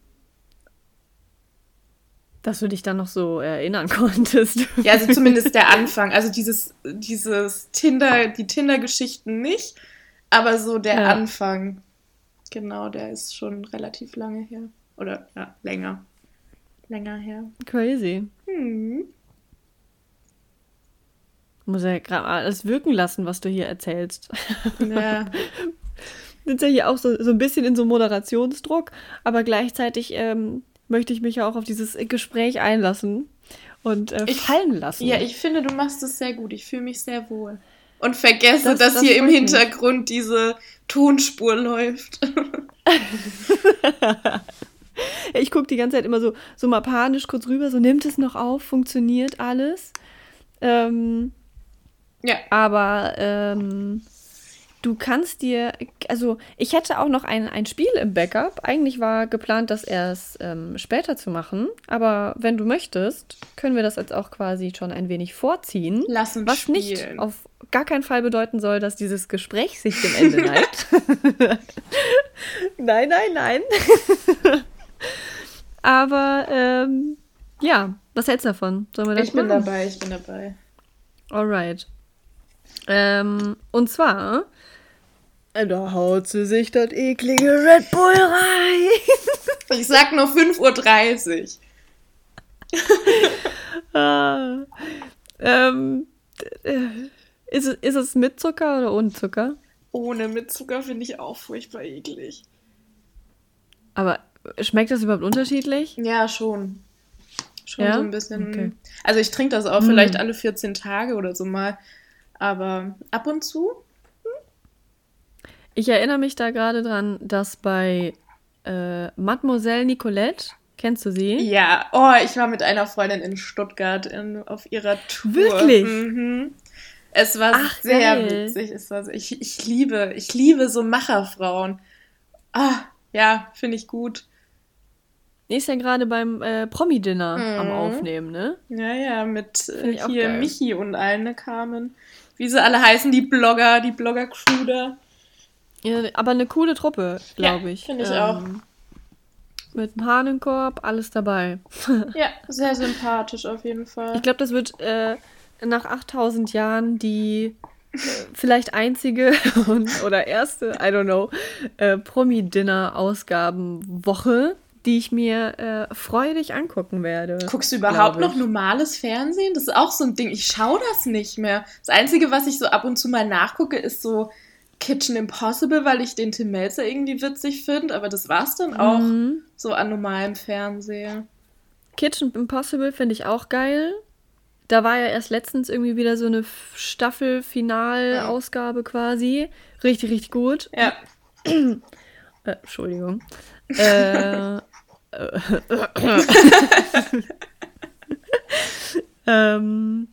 Dass du dich dann noch so erinnern konntest. Ja, also zumindest der Anfang. Also dieses, dieses Tinder, die Tinder-Geschichten nicht, aber so der ja. Anfang. Genau, der ist schon relativ lange her. Oder ja, länger. Länger her. Crazy. Hm. Muss ja gerade alles wirken lassen, was du hier erzählst. Ja. sind ja hier auch so, so ein bisschen in so Moderationsdruck, aber gleichzeitig ähm, möchte ich mich ja auch auf dieses Gespräch einlassen und äh, ich, fallen lassen. Ja, ich finde, du machst es sehr gut. Ich fühle mich sehr wohl. Und vergesse, das, dass das hier im Hintergrund mich. diese Tonspur läuft. ich gucke die ganze Zeit immer so, so mal panisch kurz rüber, so nimmt es noch auf, funktioniert alles. Ähm, ja. Aber ähm, du kannst dir, also ich hätte auch noch ein, ein Spiel im Backup. Eigentlich war geplant, das erst ähm, später zu machen. Aber wenn du möchtest, können wir das jetzt auch quasi schon ein wenig vorziehen. Lass uns Was spielen. nicht auf gar keinen Fall bedeuten soll, dass dieses Gespräch sich dem Ende neigt. nein, nein, nein. Aber ähm, ja, was hältst du davon? Sollen wir das Ich bin machen? dabei, ich bin dabei. Alright. Ähm, und zwar. Da haut sie sich das eklige Red Bull rein. Ich sag nur 5.30 Uhr. ah, ähm, äh, ist, es, ist es mit Zucker oder ohne Zucker? Ohne mit Zucker finde ich auch furchtbar eklig. Aber schmeckt das überhaupt unterschiedlich? Ja, schon. Schon Ja? so ein bisschen. Okay. Also ich trinke das auch Mm. vielleicht alle 14 Tage oder so mal. Aber ab und zu? Ich erinnere mich da gerade dran, dass bei äh, Mademoiselle Nicolette, kennst du sie? Ja. Oh, ich war mit einer Freundin in Stuttgart in, auf ihrer Tour. Wirklich? Mhm. Es war Ach, sehr geil. witzig. Es war so, ich, ich liebe, ich liebe so Macherfrauen. Ah, ja, finde ich gut. Ist ja gerade beim äh, Promi-Dinner am Mhm. Aufnehmen, ne? Ja, ja, mit äh, hier. Michi und allen, ne, Carmen. Wie sie alle heißen, die Blogger, die Blogger-Crew da. Ja, aber eine coole Truppe, glaube ich. finde ich auch. Mit dem Hahnenkorb, alles dabei. Ja, sehr sympathisch auf jeden Fall. Ich glaube, das wird äh, nach 8000 Jahren die äh, vielleicht einzige und, oder erste, I don't know, äh, Promi-Dinner-Ausgabenwoche, die ich mir äh, freudig angucken werde. Guckst du überhaupt noch normales Fernsehen? Das ist auch so ein Ding. Ich schaue das nicht mehr. Das Einzige, was ich so ab und zu mal nachgucke, ist so Kitchen Impossible, weil ich den Tim Melzer irgendwie witzig finde. Aber das war's dann auch Mhm. so an normalem Fernsehen. Kitchen Impossible finde ich auch geil. Da war ja erst letztens irgendwie wieder so eine Staffel-Final-Ausgabe quasi. Richtig, richtig gut. Ja. Äh, Entschuldigung. äh, äh, ähm,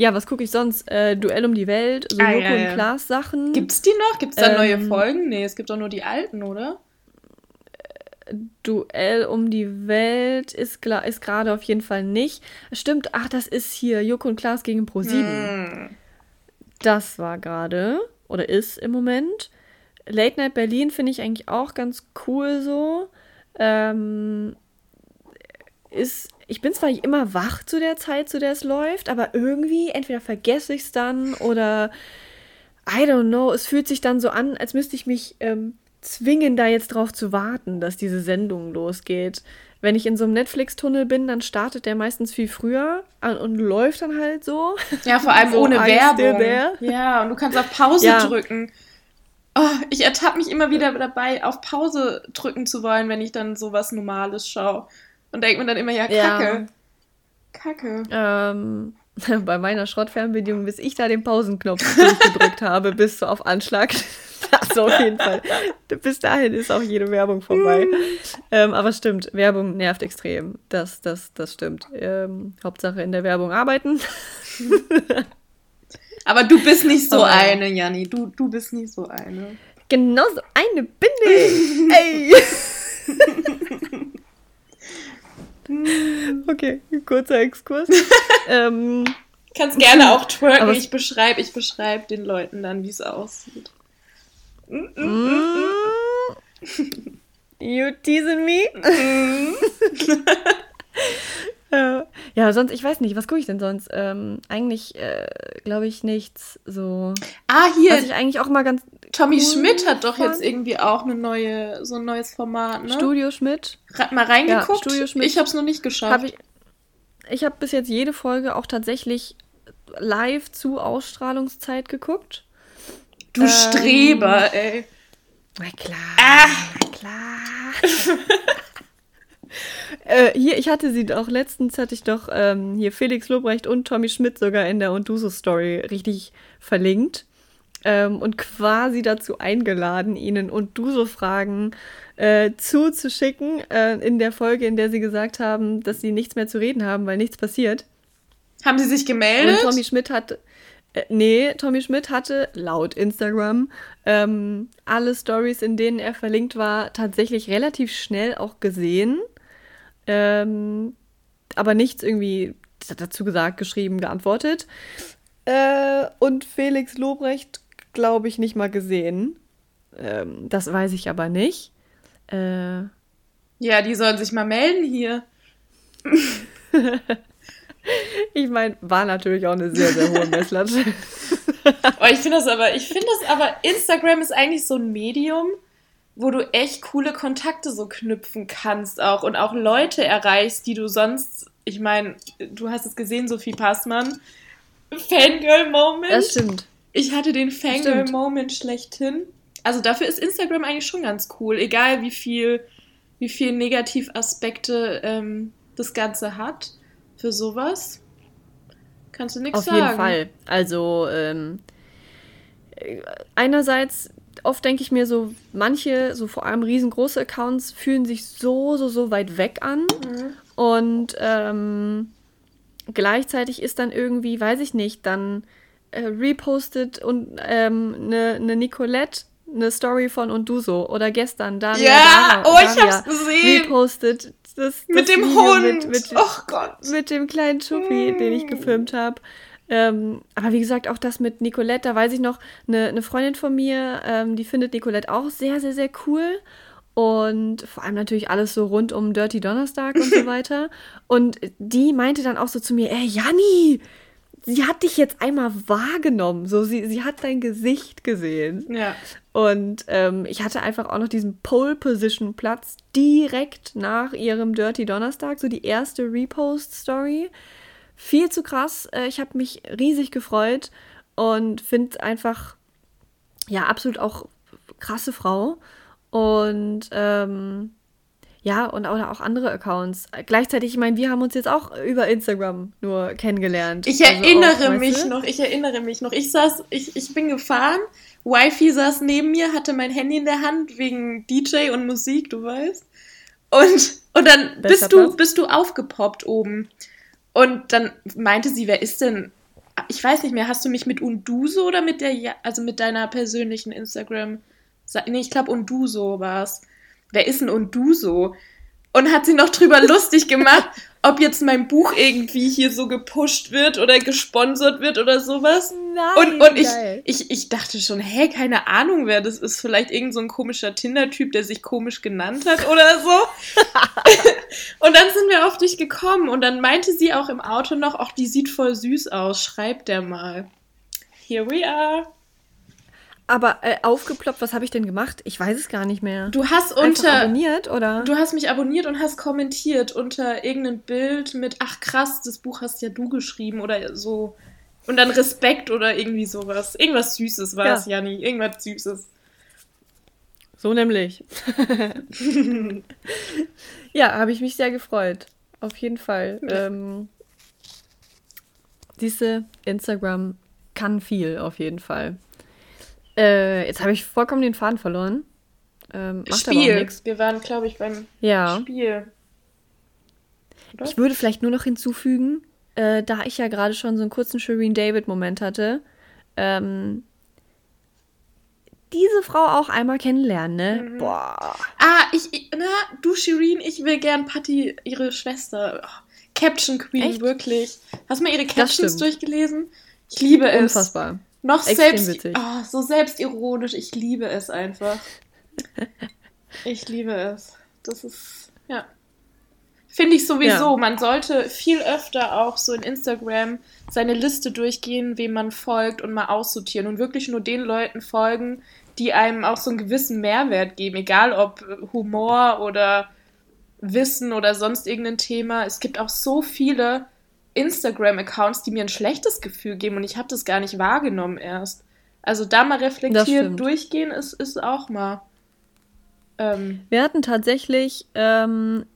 ja, was gucke ich sonst? Äh, Duell um die Welt, so Ah, Joko ja, ja. und Klaas Sachen. Gibt's die noch? Gibt's da neue Ähm, Folgen? Nee, es gibt doch nur die alten, oder? Duell um die Welt ist, ist gerade auf jeden Fall nicht. Stimmt, ach, das ist hier Joko und Klaas gegen Pro7. Hm. Das war gerade oder ist im Moment. Late Night Berlin finde ich eigentlich auch ganz cool so. Ähm, ist, ich bin zwar nicht immer wach zu der Zeit, zu der es läuft, aber irgendwie entweder vergesse ich es dann oder I don't know, es fühlt sich dann so an, als müsste ich mich ähm, zwingen, da jetzt drauf zu warten, dass diese Sendung losgeht. Wenn ich in so einem Netflix-Tunnel bin, dann startet der meistens viel früher an- und läuft dann halt so. Ja, vor allem So, ohne Werbung. Ja, und du kannst auf Pause Ja. drücken. Oh, ich ertappe mich immer wieder dabei, auf Pause drücken zu wollen, wenn ich dann sowas Normales schaue. Und denke mir dann immer, ja, Ja. kacke. Kacke. Ähm, bei meiner Schrottfernbedienung, bis ich da den Pausenknopf durchgedrückt habe, bis so auf Anschlag. Das auf jeden Fall. Bis dahin ist auch jede Werbung vorbei. ähm, aber stimmt, Werbung nervt extrem. Das, das, das stimmt. Ähm, Hauptsache in der Werbung arbeiten. Aber du bist nicht so Aber- eine, Janni. Du, du bist nicht so eine. Genau so eine bin ich. Ey. okay, kurzer Exkurs. ähm, Kannst gerne auch twerken. Ich beschreibe ich beschreib den Leuten dann, wie es aussieht. Mm. You teasing me? Äh, ja, sonst, ich weiß nicht, was gucke ich denn sonst? Ähm, eigentlich äh, glaube ich nichts so. Ah, Was hier, ich eigentlich auch mal ganz. Tommy Schmidt hat doch jetzt irgendwie auch eine neue, so ein neues Format, ne? Studio Schmidt. Mal reingeguckt? Ja, Studio Schmidt. Ich hab's noch nicht geschafft. Hab ich ich habe bis jetzt jede Folge auch tatsächlich live zu Ausstrahlungszeit geguckt. du ähm, Streber, ey. Na klar. Ah, Na klar. äh, hier, ich hatte sie doch, letztens hatte ich doch ähm, hier Felix Lobrecht und Tommy Schmidt sogar in der Und Story richtig verlinkt ähm, und quasi dazu eingeladen, ihnen Und Du so Fragen äh, zuzuschicken äh, in der Folge, in der sie gesagt haben, dass sie nichts mehr zu reden haben, weil nichts passiert. haben sie sich Und gemeldet? Tommy Schmidt hat, Äh, nee, Tommy Schmidt hatte laut Instagram ähm, alle Stories, in denen er verlinkt war, tatsächlich relativ schnell auch gesehen. Ähm, aber nichts irgendwie dazu gesagt, geschrieben, geantwortet. Äh, und Felix Lobrecht, glaube ich, nicht mal gesehen. Ähm, das weiß ich aber nicht. Äh, ja, die sollen sich mal melden hier. ich meine, war natürlich auch eine sehr, sehr hohe Messlatte. oh, ich finde das aber, ich finde das aber, Instagram ist eigentlich so ein Medium, wo du echt coole Kontakte so knüpfen kannst auch und auch Leute erreichst, die du sonst, ich meine, du hast es gesehen, Sophie Passmann, Fangirl-Moment. Das stimmt. Ich hatte den Fangirl-Moment schlechthin. Also dafür ist Instagram eigentlich schon ganz cool, egal wie viel, wie viel Negativaspekte ähm, das Ganze hat für sowas. Kannst du nichts sagen. Auf jeden Fall. Also ähm, einerseits oft denke ich mir so, manche, so vor allem riesengroße Accounts, fühlen sich so, so, so weit weg an. Mhm. Und ähm, gleichzeitig ist dann irgendwie, weiß ich nicht, dann äh, repostet und ähm, eine ne Nicolette eine Story von und du so oder gestern Daniel ja, Dara, oh ich hab's gesehen repostet das, das mit dem Video Hund mit, mit, oh Gott mit dem kleinen Chuppi mm. den ich gefilmt habe ähm, aber wie gesagt, auch das mit Nicolette, da weiß ich noch, eine, eine Freundin von mir, ähm, die findet Nicolette auch sehr, sehr, sehr cool. Und vor allem natürlich alles so rund um Dirty Donnerstag und so weiter. Und die meinte dann auch so zu mir, ey, Janni, sie hat dich jetzt einmal wahrgenommen. So, sie, sie hat dein Gesicht gesehen. Ja. Und ähm, ich hatte einfach auch noch diesen Pole Position Platz direkt nach ihrem Dirty Donnerstag, so die erste Repost-Story. Viel zu krass. Äh, ich habe mich riesig gefreut und finde einfach, ja, absolut auch krasse Frau. Und ähm, ja, und auch andere Accounts. Gleichzeitig, ich meine, wir haben uns jetzt auch über Instagram nur kennengelernt. Ich also erinnere auch, mich noch, ich erinnere mich noch. Ich saß, ich, ich bin gefahren, Wifi saß neben mir, hatte mein Handy in der Hand wegen DJ und Musik, du weißt. Und, und dann bist du, bist du aufgepoppt oben. Und dann meinte sie, wer ist denn? Ich weiß nicht mehr, hast du mich mit Unduso oder mit der, also mit deiner persönlichen Instagram? Nee, ich glaube Unduso war es wer ist denn und du so? Und hat sie noch drüber lustig gemacht, ob jetzt mein Buch irgendwie hier so gepusht wird oder gesponsert wird oder sowas. Nein, und und ich, ich, ich dachte schon, hä, keine Ahnung, wer das ist. Vielleicht irgend so ein komischer Tinder-Typ, der sich komisch genannt hat oder so. und dann sind wir auf dich gekommen und dann meinte sie auch im Auto noch, ach, die sieht voll süß aus, schreibt der mal. Here we are. Aber äh, aufgeploppt, was habe ich denn gemacht? Ich weiß es gar nicht mehr. Du hast unter Einfach abonniert oder? Du hast mich abonniert und hast kommentiert unter irgendeinem Bild mit ach krass, das Buch hast ja du geschrieben oder so und dann Respekt oder irgendwie sowas. Irgendwas süßes war es, ja. Janni, irgendwas süßes. So nämlich. ja, habe ich mich sehr gefreut. Auf jeden Fall. Ähm, diese Instagram kann viel auf jeden Fall. Äh, jetzt habe ich vollkommen den Faden verloren. Ähm, Spiel. Wir waren, glaube ich, beim ja. Spiel. Oder? Ich würde vielleicht nur noch hinzufügen, äh, da ich ja gerade schon so einen kurzen Shireen David-Moment hatte, ähm, diese Frau auch einmal kennenlernen, ne? Mhm. Boah. Ah, ich, na, du Shireen, ich will gern Patty, ihre Schwester. Oh, Caption Queen, Echt? wirklich. Hast du mal ihre Captions durchgelesen? Ich liebe es. Unfassbar. Noch Extrem selbst. Oh, so selbstironisch. Ich liebe es einfach. ich liebe es. Das ist, ja. Finde ich sowieso. Ja. Man sollte viel öfter auch so in Instagram seine Liste durchgehen, wem man folgt und mal aussortieren und wirklich nur den Leuten folgen, die einem auch so einen gewissen Mehrwert geben, egal ob Humor oder Wissen oder sonst irgendein Thema. Es gibt auch so viele Instagram-Accounts, die mir ein schlechtes Gefühl geben und ich habe das gar nicht wahrgenommen erst. Also da mal reflektiert durchgehen ist, ist auch mal. Ähm, Wir hatten tatsächlich ähm,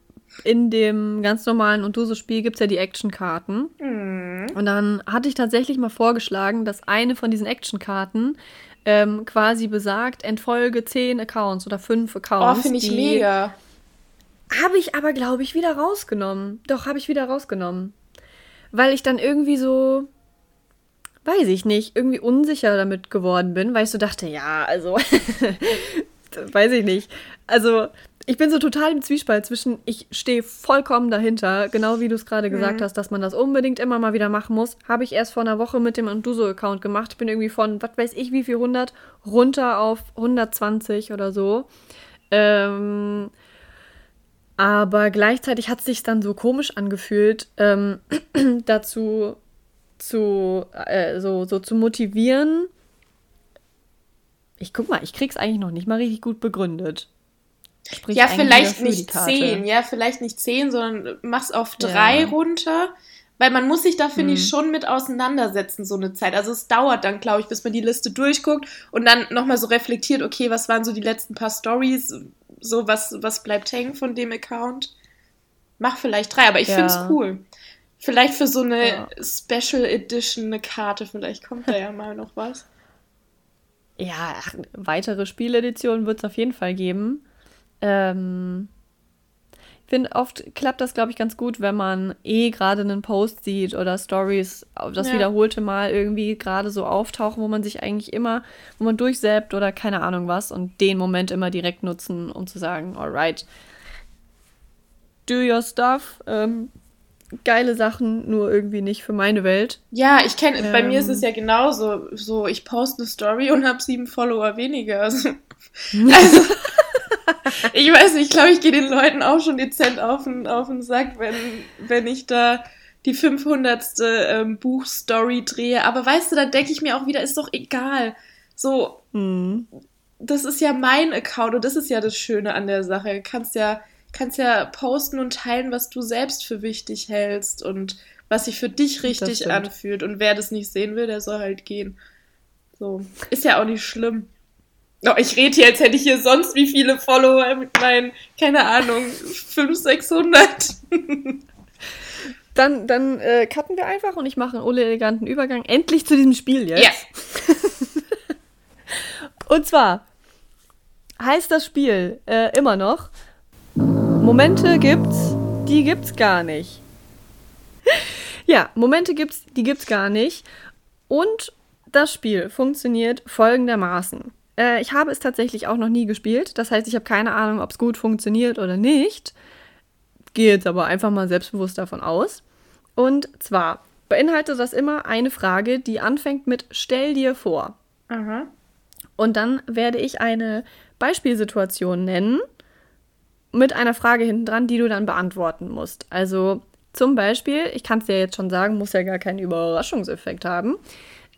in dem ganz normalen und so Spiel gibt es ja die Actionkarten. Mhm. Und dann hatte ich tatsächlich mal vorgeschlagen, dass eine von diesen Actionkarten ähm, quasi besagt, entfolge zehn Accounts oder fünf Accounts. Oh, finde ich mega. Habe ich aber, glaube ich, wieder rausgenommen. Doch, habe ich wieder rausgenommen weil ich dann irgendwie so, weiß ich nicht, irgendwie unsicher damit geworden bin, weil ich so dachte, ja, also, weiß ich nicht. Also, ich bin so total im Zwiespalt zwischen, ich stehe vollkommen dahinter, genau wie du es gerade gesagt mhm. hast, dass man das unbedingt immer mal wieder machen muss. Habe ich erst vor einer Woche mit dem Anduso-Account gemacht. Ich bin irgendwie von, was weiß ich, wie viel 100 runter auf 120 oder so. Ähm, aber gleichzeitig hat es sich dann so komisch angefühlt, ähm, dazu zu, äh, so, so zu motivieren. Ich guck mal, ich krieg's eigentlich noch nicht mal richtig gut begründet. Sprich ja, vielleicht nicht zehn, ja, vielleicht nicht zehn, sondern mach's auf drei ja. runter. Weil man muss sich da, finde hm. ich, mhm. schon mit auseinandersetzen, so eine Zeit. Also es dauert dann, glaube ich, bis man die Liste durchguckt und dann nochmal so reflektiert, okay, was waren so die letzten paar Stories, so was, was bleibt hängen von dem Account. Mach vielleicht drei, aber ich ja. finde es cool. Vielleicht für so eine ja. Special Edition eine Karte, vielleicht kommt da ja mal noch was. Ja, ach, weitere Spieleditionen wird es auf jeden Fall geben. Ähm, finde, oft klappt das, glaube ich, ganz gut, wenn man eh gerade einen Post sieht oder Stories, das ja. wiederholte Mal irgendwie gerade so auftauchen, wo man sich eigentlich immer, wo man durchsäppt oder keine Ahnung was und den Moment immer direkt nutzen, um zu sagen, alright, do your stuff. Ähm, geile Sachen, nur irgendwie nicht für meine Welt. Ja, ich kenne, ähm, bei mir ist es ähm. ja genauso. So, ich poste eine Story und habe sieben Follower weniger. Also ich weiß nicht, ich glaube, ich gehe den Leuten auch schon dezent auf den, auf den Sack, wenn, wenn ich da die 500. Ähm, Buchstory drehe. Aber weißt du, da denke ich mir auch wieder, ist doch egal. So, mhm. das ist ja mein Account und das ist ja das Schöne an der Sache. Du kannst ja, kannst ja posten und teilen, was du selbst für wichtig hältst und was sich für dich richtig anfühlt. Und wer das nicht sehen will, der soll halt gehen. So. Ist ja auch nicht schlimm. Oh, ich rede hier, als hätte ich hier sonst wie viele Follower mit meinen, keine Ahnung, 500, 600. dann dann äh, cutten wir einfach und ich mache einen eleganten Übergang endlich zu diesem Spiel jetzt. Ja. und zwar heißt das Spiel äh, immer noch Momente gibt's, die gibt's gar nicht. ja, Momente gibt's, die gibt's gar nicht. Und das Spiel funktioniert folgendermaßen. Äh, ich habe es tatsächlich auch noch nie gespielt. Das heißt, ich habe keine Ahnung, ob es gut funktioniert oder nicht. Gehe jetzt aber einfach mal selbstbewusst davon aus. Und zwar beinhaltet das immer eine Frage, die anfängt mit Stell dir vor. Aha. Und dann werde ich eine Beispielsituation nennen mit einer Frage hinten dran, die du dann beantworten musst. Also zum Beispiel, ich kann es dir jetzt schon sagen, muss ja gar keinen Überraschungseffekt haben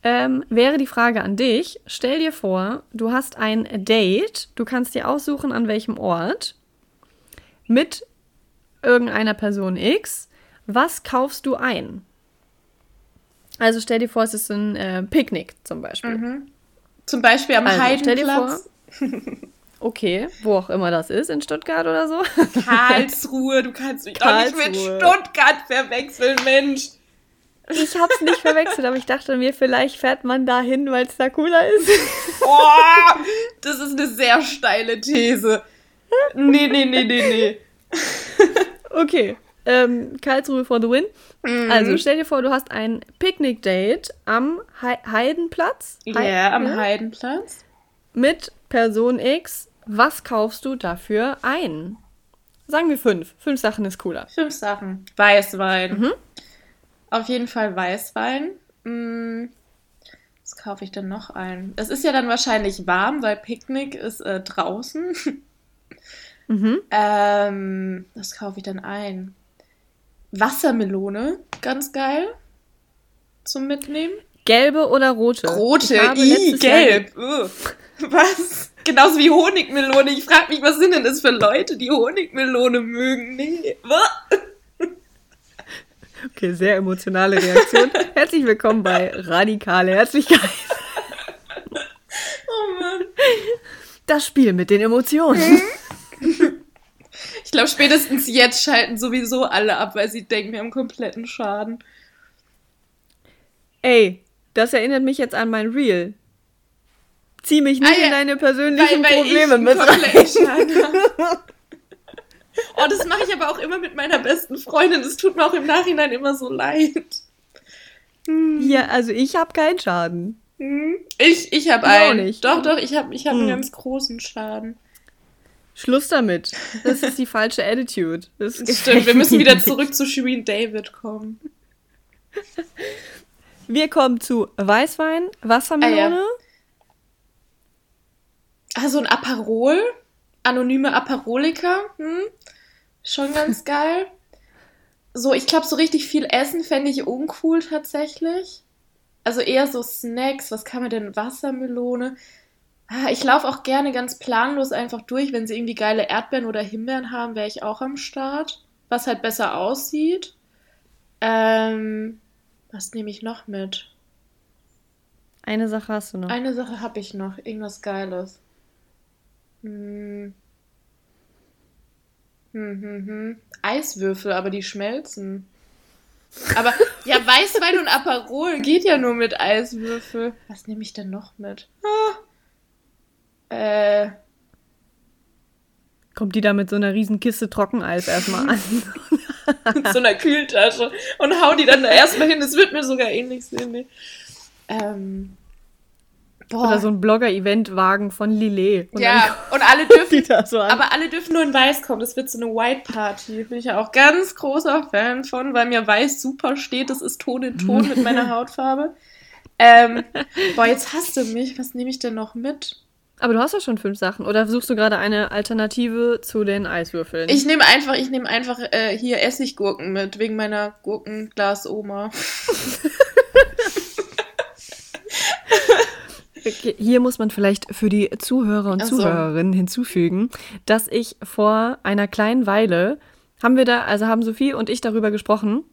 ähm, wäre die Frage an dich. Stell dir vor, du hast ein Date, du kannst dir aussuchen, an welchem Ort, mit irgendeiner Person X. Was kaufst du ein? Also stell dir vor, es ist ein äh, Picknick zum Beispiel. Mhm. Zum Beispiel am also, Heidenplatz. Okay, wo auch immer das ist, in Stuttgart oder so. Karlsruhe, du kannst mich doch nicht mit Stuttgart verwechseln, Mensch. Ich hab's nicht verwechselt, aber ich dachte mir, vielleicht fährt man da hin, weil es da cooler ist. Oh, das ist eine sehr steile These. Nee, nee, nee, nee, nee. Okay. Ähm, Karlsruhe for the win. Mhm. Also stell dir vor, du hast ein Picknick-Date am He Heidenplatz. Ja, yeah, am ja? Heidenplatz. Mit Person X. Was kaufst du dafür ein? Sagen wir fünf. Fünf Sachen ist cooler. Fünf Sachen. Weißwein. Mhm. Auf jeden Fall Weißwein. Hm, was kaufe ich denn noch ein? Es ist ja dann wahrscheinlich warm, weil Picknick ist äh, draußen. Mhm. Ähm, was kaufe ich denn ein? Wassermelone, ganz geil. Zum Mitnehmen. Gelbe oder rote? Rote, i, gelb. Was? Genauso wie Honigmelone. Ich frage mich, was sind denn das für Leute, die Honigmelone mögen? Nee. Okay, sehr emotionale Reaktion. Herzlich willkommen bei Radikale Herzlichkeit. Oh Mann. Das Spiel mit den Emotionen. Ich glaube, spätestens jetzt schalten sowieso alle ab, weil sie denken, wir haben kompletten Schaden. Ey, das erinnert mich jetzt an mein Reel. Zieh mich nicht ah, ja. in deine persönlichen weil, weil Probleme mit rein. Oh, das mache ich aber auch immer mit meiner besten Freundin. Das tut mir auch im Nachhinein immer so leid. Ja, also ich habe keinen Schaden. Hm. Ich, ich habe einen. Nicht. Doch, doch, ich habe ich hab hm. einen ganz großen Schaden. Schluss damit. Das ist die falsche Attitude. Das, das stimmt, wir müssen wieder zurück zu Shireen David kommen. Wir kommen zu Weißwein, Wassermelone. Ah, ja. Also ein Aperol, anonyme Aperoliker, hm? schon ganz geil. So, ich glaube, so richtig viel Essen fände ich uncool tatsächlich. Also eher so Snacks, was kann man denn? Wassermelone. Ah, ich laufe auch gerne ganz planlos einfach durch. Wenn sie irgendwie geile Erdbeeren oder Himbeeren haben, wäre ich auch am Start. Was halt besser aussieht. Ähm, was nehme ich noch mit? Eine Sache hast du noch. Eine Sache habe ich noch. Irgendwas Geiles. Hm. Hm, hm, hm. Eiswürfel, aber die schmelzen. Aber ja, Weißwein und Aperol geht ja nur mit Eiswürfel. Was nehme ich denn noch mit? Ah. Äh. Kommt die da mit so einer riesen Kiste Trockeneis erstmal an? mit so einer Kühltasche und hau die dann da erstmal hin. Das wird mir sogar ähnlich sehen. Nee. Ähm, Boah. Oder so ein Blogger-Event-Wagen von Lillet. Und ja, und alle dürfen, so aber alle dürfen nur in Weiß kommen. Das wird so eine White Party. Bin ich ja auch ganz großer Fan von, weil mir Weiß super steht. Das ist Ton in Ton mit meiner Hautfarbe. Ähm, boah, jetzt hasst du mich. Was nehme ich denn noch mit? Aber du hast ja schon fünf Sachen. Oder suchst du gerade eine Alternative zu den Eiswürfeln? Ich nehme einfach, ich nehme einfach äh, hier Essiggurken mit, wegen meiner Gurkenglas-Oma. Hier muss man vielleicht für die Zuhörer und so. Zuhörerinnen hinzufügen, dass ich vor einer kleinen Weile haben wir da, also haben Sophie und ich darüber gesprochen,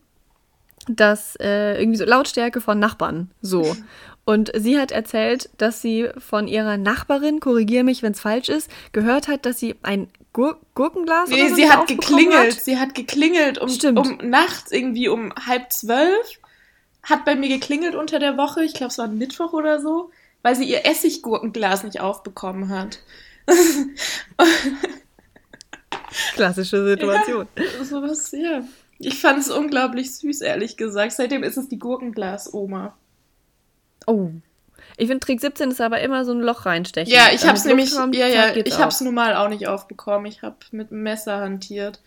dass äh, irgendwie so Lautstärke von Nachbarn so. Und sie hat erzählt, dass sie von ihrer Nachbarin, korrigiere mich, wenn es falsch ist, gehört hat, dass sie ein Gur Gurkenglas nee, so sie hat geklingelt. Hat. Sie hat geklingelt um, um nachts irgendwie um halb zwölf. Hat bei mir geklingelt unter der Woche. Ich glaube, es war Mittwoch oder so weil sie ihr Essiggurkenglas nicht aufbekommen hat. Klassische Situation. Ja, sowas, ja. Ich fand es unglaublich süß, ehrlich gesagt. Seitdem ist es die Gurkenglas-Oma. Oh. Ich finde, Trick 17 ist aber immer so ein Loch reinstechen. Ja, ich hab's nämlich, ja, ja, ich auch. hab's nun mal auch nicht aufbekommen. Ich hab mit einem Messer hantiert.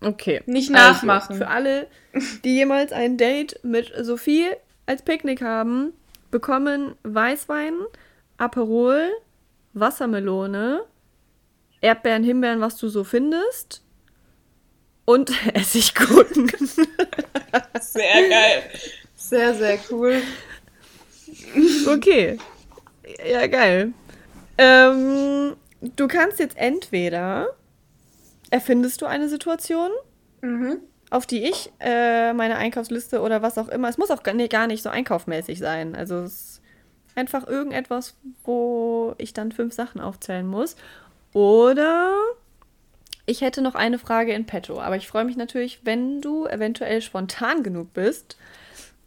Okay. Nicht nachmachen. Also, für alle, die jemals ein Date mit Sophie als Picknick haben, bekommen Weißwein, Aperol, Wassermelone, Erdbeeren, Himbeeren, was du so findest und Essiggurken. Sehr geil. Sehr, sehr cool. Okay. Ja, geil. Ähm, du kannst jetzt entweder erfindest du eine Situation, mhm auf die ich äh, meine Einkaufsliste oder was auch immer, es muss auch gar nicht, gar nicht so einkaufmäßig sein. Also es ist einfach irgendetwas, wo ich dann fünf Sachen aufzählen muss. Oder ich hätte noch eine Frage in petto, aber ich freue mich natürlich, wenn du eventuell spontan genug bist,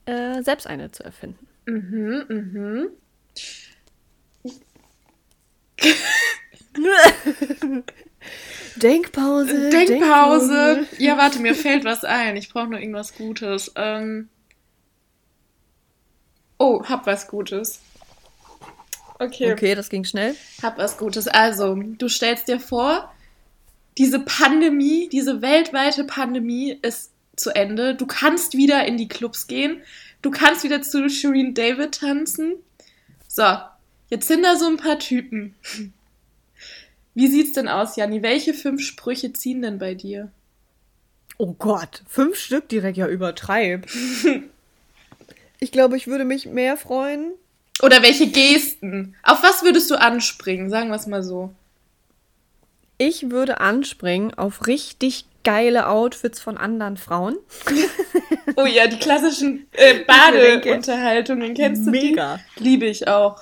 äh, selbst eine zu erfinden. Mhm, mhm. Denkpause. Denkpause. Denkpause. Ja, warte, mir fällt was ein. Ich brauche nur irgendwas Gutes. Ähm oh, hab was Gutes. Okay. Okay, das ging schnell. Hab was Gutes. Also, du stellst dir vor, diese Pandemie, diese weltweite Pandemie ist zu Ende. Du kannst wieder in die Clubs gehen. Du kannst wieder zu Shireen David tanzen. So, jetzt sind da so ein paar Typen. Wie sieht's denn aus, Janni? Welche fünf Sprüche ziehen denn bei dir? Oh Gott, fünf Stück direkt ja übertreib. ich glaube, ich würde mich mehr freuen. Oder welche Gesten? Auf was würdest du anspringen? Sagen wir es mal so. Ich würde anspringen auf richtig geile Outfits von anderen Frauen. oh ja, die klassischen äh, Badeunterhaltungen, kennst du Mega. die? Liebe ich auch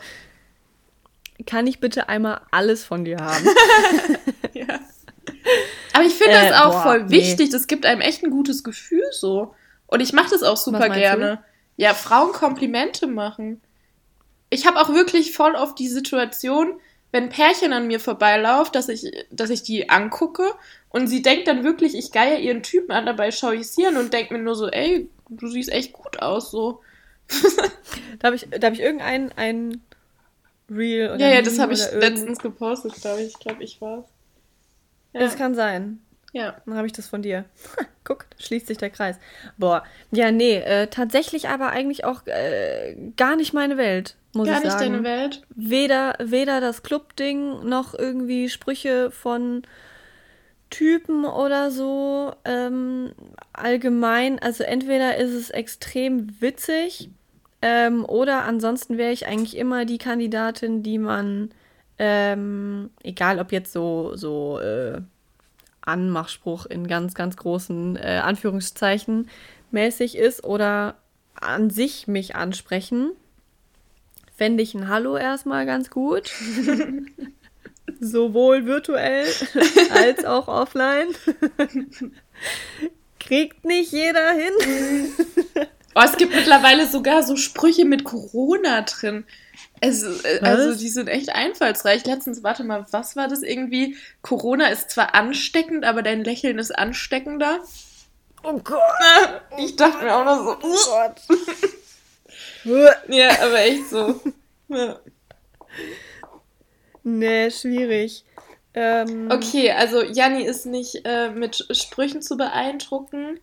kann ich bitte einmal alles von dir haben? ja. Aber ich finde äh, das auch boah, voll wichtig. Nee. Das gibt einem echt ein gutes Gefühl so. Und ich mache das auch super gerne. Du? Ja, Frauen Komplimente machen. Ich habe auch wirklich voll auf die Situation, wenn ein Pärchen an mir vorbeilauft, dass ich, dass ich die angucke und sie denkt dann wirklich, ich geier ihren Typen an, dabei schaue ich sie an und denke mir nur so, ey, du siehst echt gut aus, so. da habe ich, da hab ich irgendein ein Reel oder Ja, ja, das habe ich letztens gepostet, glaube ich. Ich glaube, ich war's. Ja. Das kann sein. Ja. Dann habe ich das von dir. Guck, schließt sich der Kreis. Boah. Ja, nee, äh, tatsächlich aber eigentlich auch äh, gar nicht meine Welt, muss gar ich sagen. Gar nicht deine Welt? Weder, weder das Club-Ding noch irgendwie Sprüche von Typen oder so. Ähm, allgemein, also entweder ist es extrem witzig ähm, oder ansonsten wäre ich eigentlich immer die Kandidatin, die man, ähm, egal ob jetzt so, so äh, Anmachspruch in ganz, ganz großen äh, Anführungszeichen mäßig ist oder an sich mich ansprechen, fände ich ein Hallo erstmal ganz gut. Sowohl virtuell als auch offline. Kriegt nicht jeder hin. oh, es gibt mittlerweile sogar so Sprüche mit Corona drin. Es, äh, also die sind echt einfallsreich. Letztens, warte mal, was war das irgendwie? Corona ist zwar ansteckend, aber dein Lächeln ist ansteckender. Oh Gott. Ich dachte mir auch noch so. Oh Gott. ja, aber echt so. Ja. Nee, schwierig. Ähm, okay, also Janni ist nicht äh, mit Sprüchen zu beeindrucken,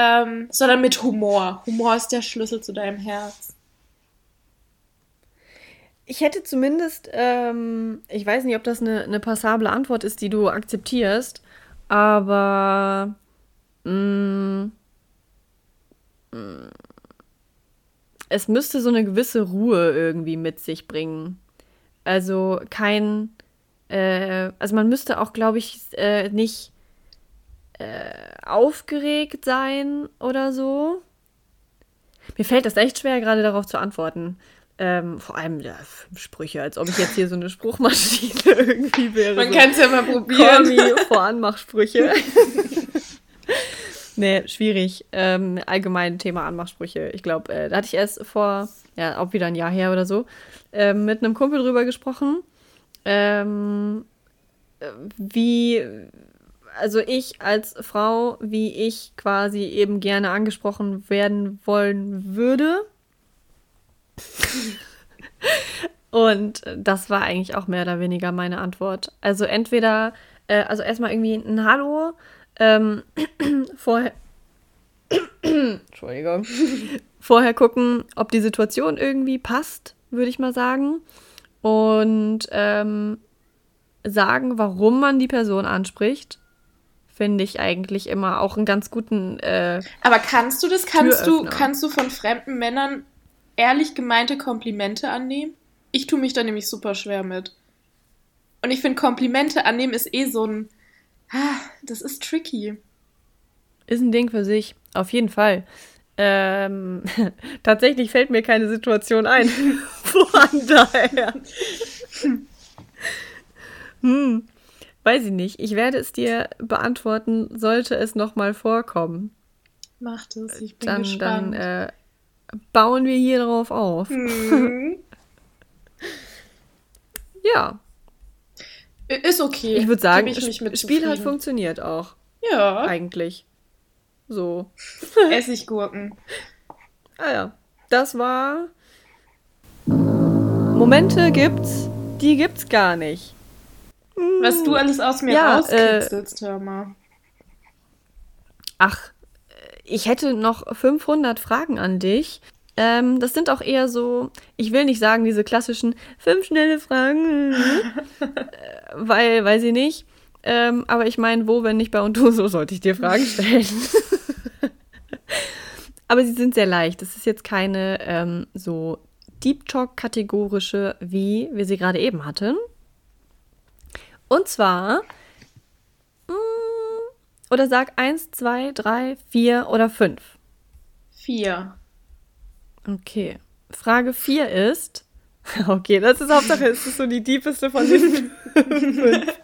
ähm, sondern mit Humor. Humor ist der Schlüssel zu deinem Herz. Ich hätte zumindest, ähm, ich weiß nicht, ob das eine, eine passable Antwort ist, die du akzeptierst, aber mh, mm, mh, mm, es müsste so eine gewisse Ruhe irgendwie mit sich bringen. Also kein, äh, also man müsste auch, glaube ich, äh, nicht äh, aufgeregt sein oder so. Mir fällt das echt schwer, gerade darauf zu antworten. Ähm, vor allem ja, Sprüche, als ob ich jetzt hier so eine Spruchmaschine irgendwie wäre. Man so, kann es ja mal probieren. Call vor Anmachsprüche. nee, schwierig. Ähm, allgemein Thema Anmachsprüche. Ich glaube, äh, da hatte ich erst vor, ja, auch wieder ein Jahr her oder so, äh, mit einem Kumpel drüber gesprochen. Ähm, wie, also ich als Frau, wie ich quasi eben gerne angesprochen werden wollen würde Und das war eigentlich auch mehr oder weniger meine Antwort. Also entweder, äh, also erstmal irgendwie ein Hallo, ähm, vorher, Entschuldigung, vorher gucken, ob die Situation irgendwie passt, würde ich mal sagen. Und ähm, sagen, warum man die Person anspricht, finde ich eigentlich immer auch einen ganz guten. Äh, Aber kannst du das? Kannst du, kannst du von fremden Männern ehrlich gemeinte Komplimente annehmen? Ich tue mich da nämlich super schwer mit. Und ich finde, Komplimente annehmen ist eh so ein. Ah, das ist tricky. Ist ein Ding für sich, auf jeden Fall. Ähm, tatsächlich fällt mir keine Situation ein. Von daher. hm, weiß ich nicht. Ich werde es dir beantworten, sollte es nochmal vorkommen. Macht es, ich bin dann, gespannt. Dann äh, bauen wir hier drauf auf. Mhm. ja. Ist okay. Ich würde sagen, das Spiel hat funktioniert auch. Ja. Eigentlich. So. Essiggurken. ah ja. Das war. Momente gibt's, die gibt's gar nicht. Was du alles aus mir ja, rauskitzelst, äh, hör mal. Ach, ich hätte noch 500 Fragen an dich. Ähm, das sind auch eher so, ich will nicht sagen, diese klassischen fünf schnelle Fragen, äh, weil, weiß ich nicht. Ähm, aber ich meine, wo, wenn nicht bei und du, so sollte ich dir Fragen stellen. aber sie sind sehr leicht. Das ist jetzt keine ähm, so Deep Talk-kategorische, wie wir sie gerade eben hatten. Und zwar oder sag eins, zwei, drei, vier oder fünf. Vier. Okay. Frage vier ist. Okay, das ist Hauptsache, es ist so die diepeste von den fünf.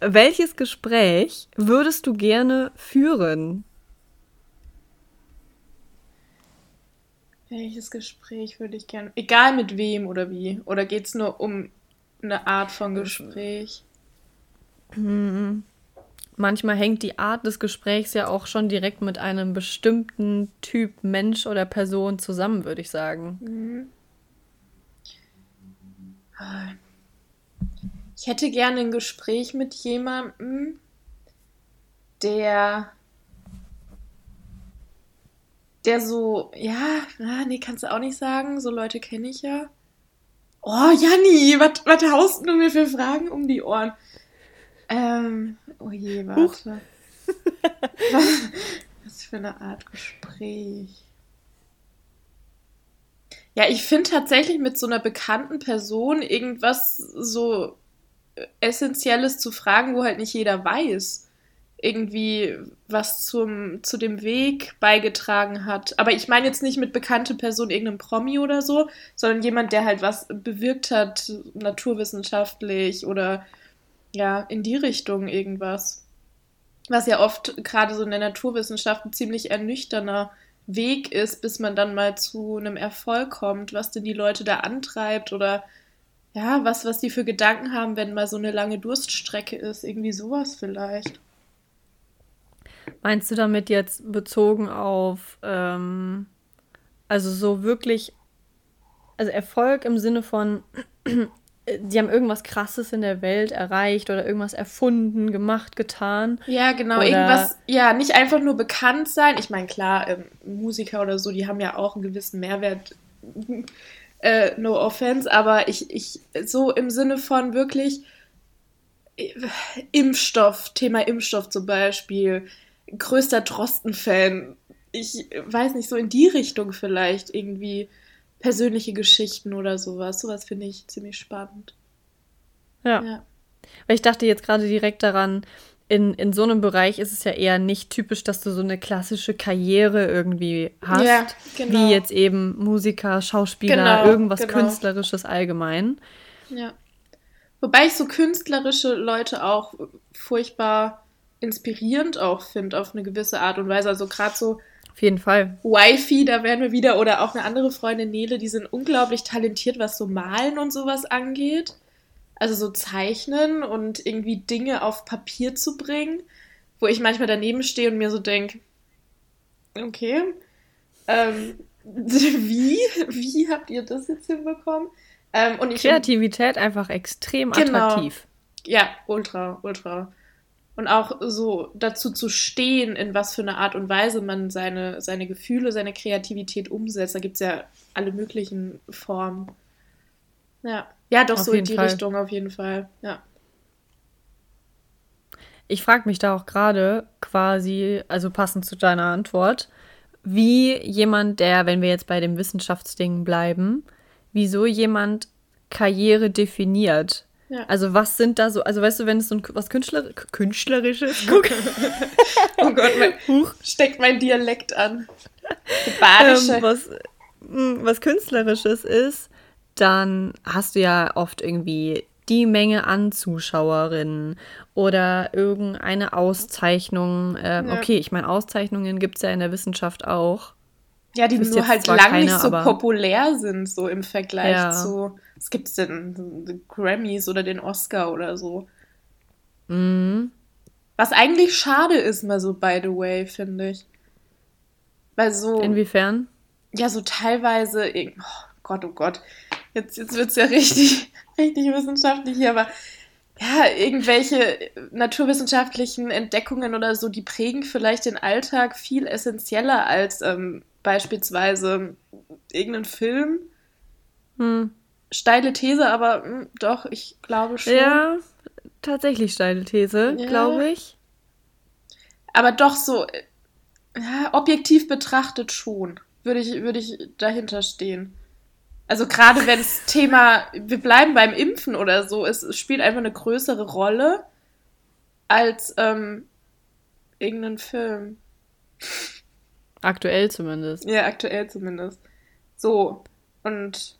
Welches Gespräch würdest du gerne führen? Welches Gespräch würde ich gerne. Egal mit wem oder wie. Oder geht es nur um eine Art von Gespräch? Hm. manchmal hängt die Art des Gesprächs ja auch schon direkt mit einem bestimmten Typ Mensch oder Person zusammen, würde ich sagen. Mhm. Ich hätte gerne ein Gespräch mit jemandem, der der so, ja, nee, kannst du auch nicht sagen, so Leute kenne ich ja. Oh, Janni, was, haust du mir für Fragen um die Ohren? Ähm, oh je, warte. was für eine Art Gespräch. Ja, ich finde tatsächlich mit so einer bekannten Person irgendwas so Essentielles zu fragen, wo halt nicht jeder weiß irgendwie was zum, zu dem Weg beigetragen hat. Aber ich meine jetzt nicht mit bekannte Person irgendeinem Promi oder so, sondern jemand, der halt was bewirkt hat, naturwissenschaftlich oder ja, in die Richtung irgendwas. Was ja oft gerade so in der Naturwissenschaft ein ziemlich ernüchterner Weg ist, bis man dann mal zu einem Erfolg kommt, was denn die Leute da antreibt oder ja, was, was die für Gedanken haben, wenn mal so eine lange Durststrecke ist, irgendwie sowas vielleicht. Meinst du damit jetzt bezogen auf, ähm, also so wirklich, also Erfolg im Sinne von, die haben irgendwas Krasses in der Welt erreicht oder irgendwas erfunden, gemacht, getan? Ja, genau, irgendwas, ja, nicht einfach nur bekannt sein. Ich meine, klar, ähm, Musiker oder so, die haben ja auch einen gewissen Mehrwert. Äh, no offense, aber ich, ich, so im Sinne von wirklich äh, Impfstoff, Thema Impfstoff zum Beispiel, größter Drosten-Fan. Ich weiß nicht, so in die Richtung vielleicht irgendwie persönliche Geschichten oder sowas. Sowas finde ich ziemlich spannend. Ja. ja. Weil ich dachte jetzt gerade direkt daran, in, in so einem Bereich ist es ja eher nicht typisch, dass du so eine klassische Karriere irgendwie hast, ja, genau. wie jetzt eben Musiker, Schauspieler, genau, irgendwas genau. Künstlerisches allgemein. Ja. Wobei ich so künstlerische Leute auch furchtbar inspirierend auch finde, auf eine gewisse Art und Weise. Also gerade so. Auf jeden Fall. Wifi, da werden wir wieder, oder auch eine andere Freundin, Nele, die sind unglaublich talentiert, was so Malen und sowas angeht. Also so zeichnen und irgendwie Dinge auf Papier zu bringen, wo ich manchmal daneben stehe und mir so denke, okay, ähm, wie? Wie habt ihr das jetzt hinbekommen? Ähm, und ich, Kreativität einfach extrem genau, attraktiv. Ja, ultra, ultra. Und auch so dazu zu stehen, in was für eine Art und Weise man seine, seine Gefühle, seine Kreativität umsetzt. Da gibt es ja alle möglichen Formen. Ja, ja doch auf so in die Fall. Richtung auf jeden Fall. Ja. Ich frage mich da auch gerade quasi, also passend zu deiner Antwort, wie jemand, der, wenn wir jetzt bei dem Wissenschaftsding bleiben, wieso jemand Karriere definiert. Ja. Also was sind da so, also weißt du, wenn es so ein, was Künstler, Künstlerisches, guck. oh Gott, mein, Huch. steckt mein Dialekt an. Ähm, was, hm, was Künstlerisches ist, dann hast du ja oft irgendwie die Menge an Zuschauerinnen oder irgendeine Auszeichnung. Ähm, ja. Okay, ich meine, Auszeichnungen gibt es ja in der Wissenschaft auch. Ja, die nur halt lang keine, nicht so populär sind, so im Vergleich ja. zu, was gibt es denn, den Grammys oder den Oscar oder so. Mhm. Was eigentlich schade ist, mal so by the way, finde ich. Weil so. Inwiefern? Ja, so teilweise, oh Gott, oh Gott, jetzt, jetzt wird es ja richtig, richtig wissenschaftlich hier, aber ja, irgendwelche naturwissenschaftlichen Entdeckungen oder so, die prägen vielleicht den Alltag viel essentieller als ähm, beispielsweise irgendeinen Film. Hm. Steile These, aber mh, hm, doch, ich glaube schon. Ja, tatsächlich steile These, ja. glaube ich. Aber doch so, äh, ja, objektiv betrachtet schon, würde ich, würde ich dahinter stehen. Also gerade wenn das Thema, wir bleiben beim Impfen oder so, es, es spielt einfach eine größere Rolle als ähm, irgendein Film. Aktuell zumindest. Ja, aktuell zumindest. So. Und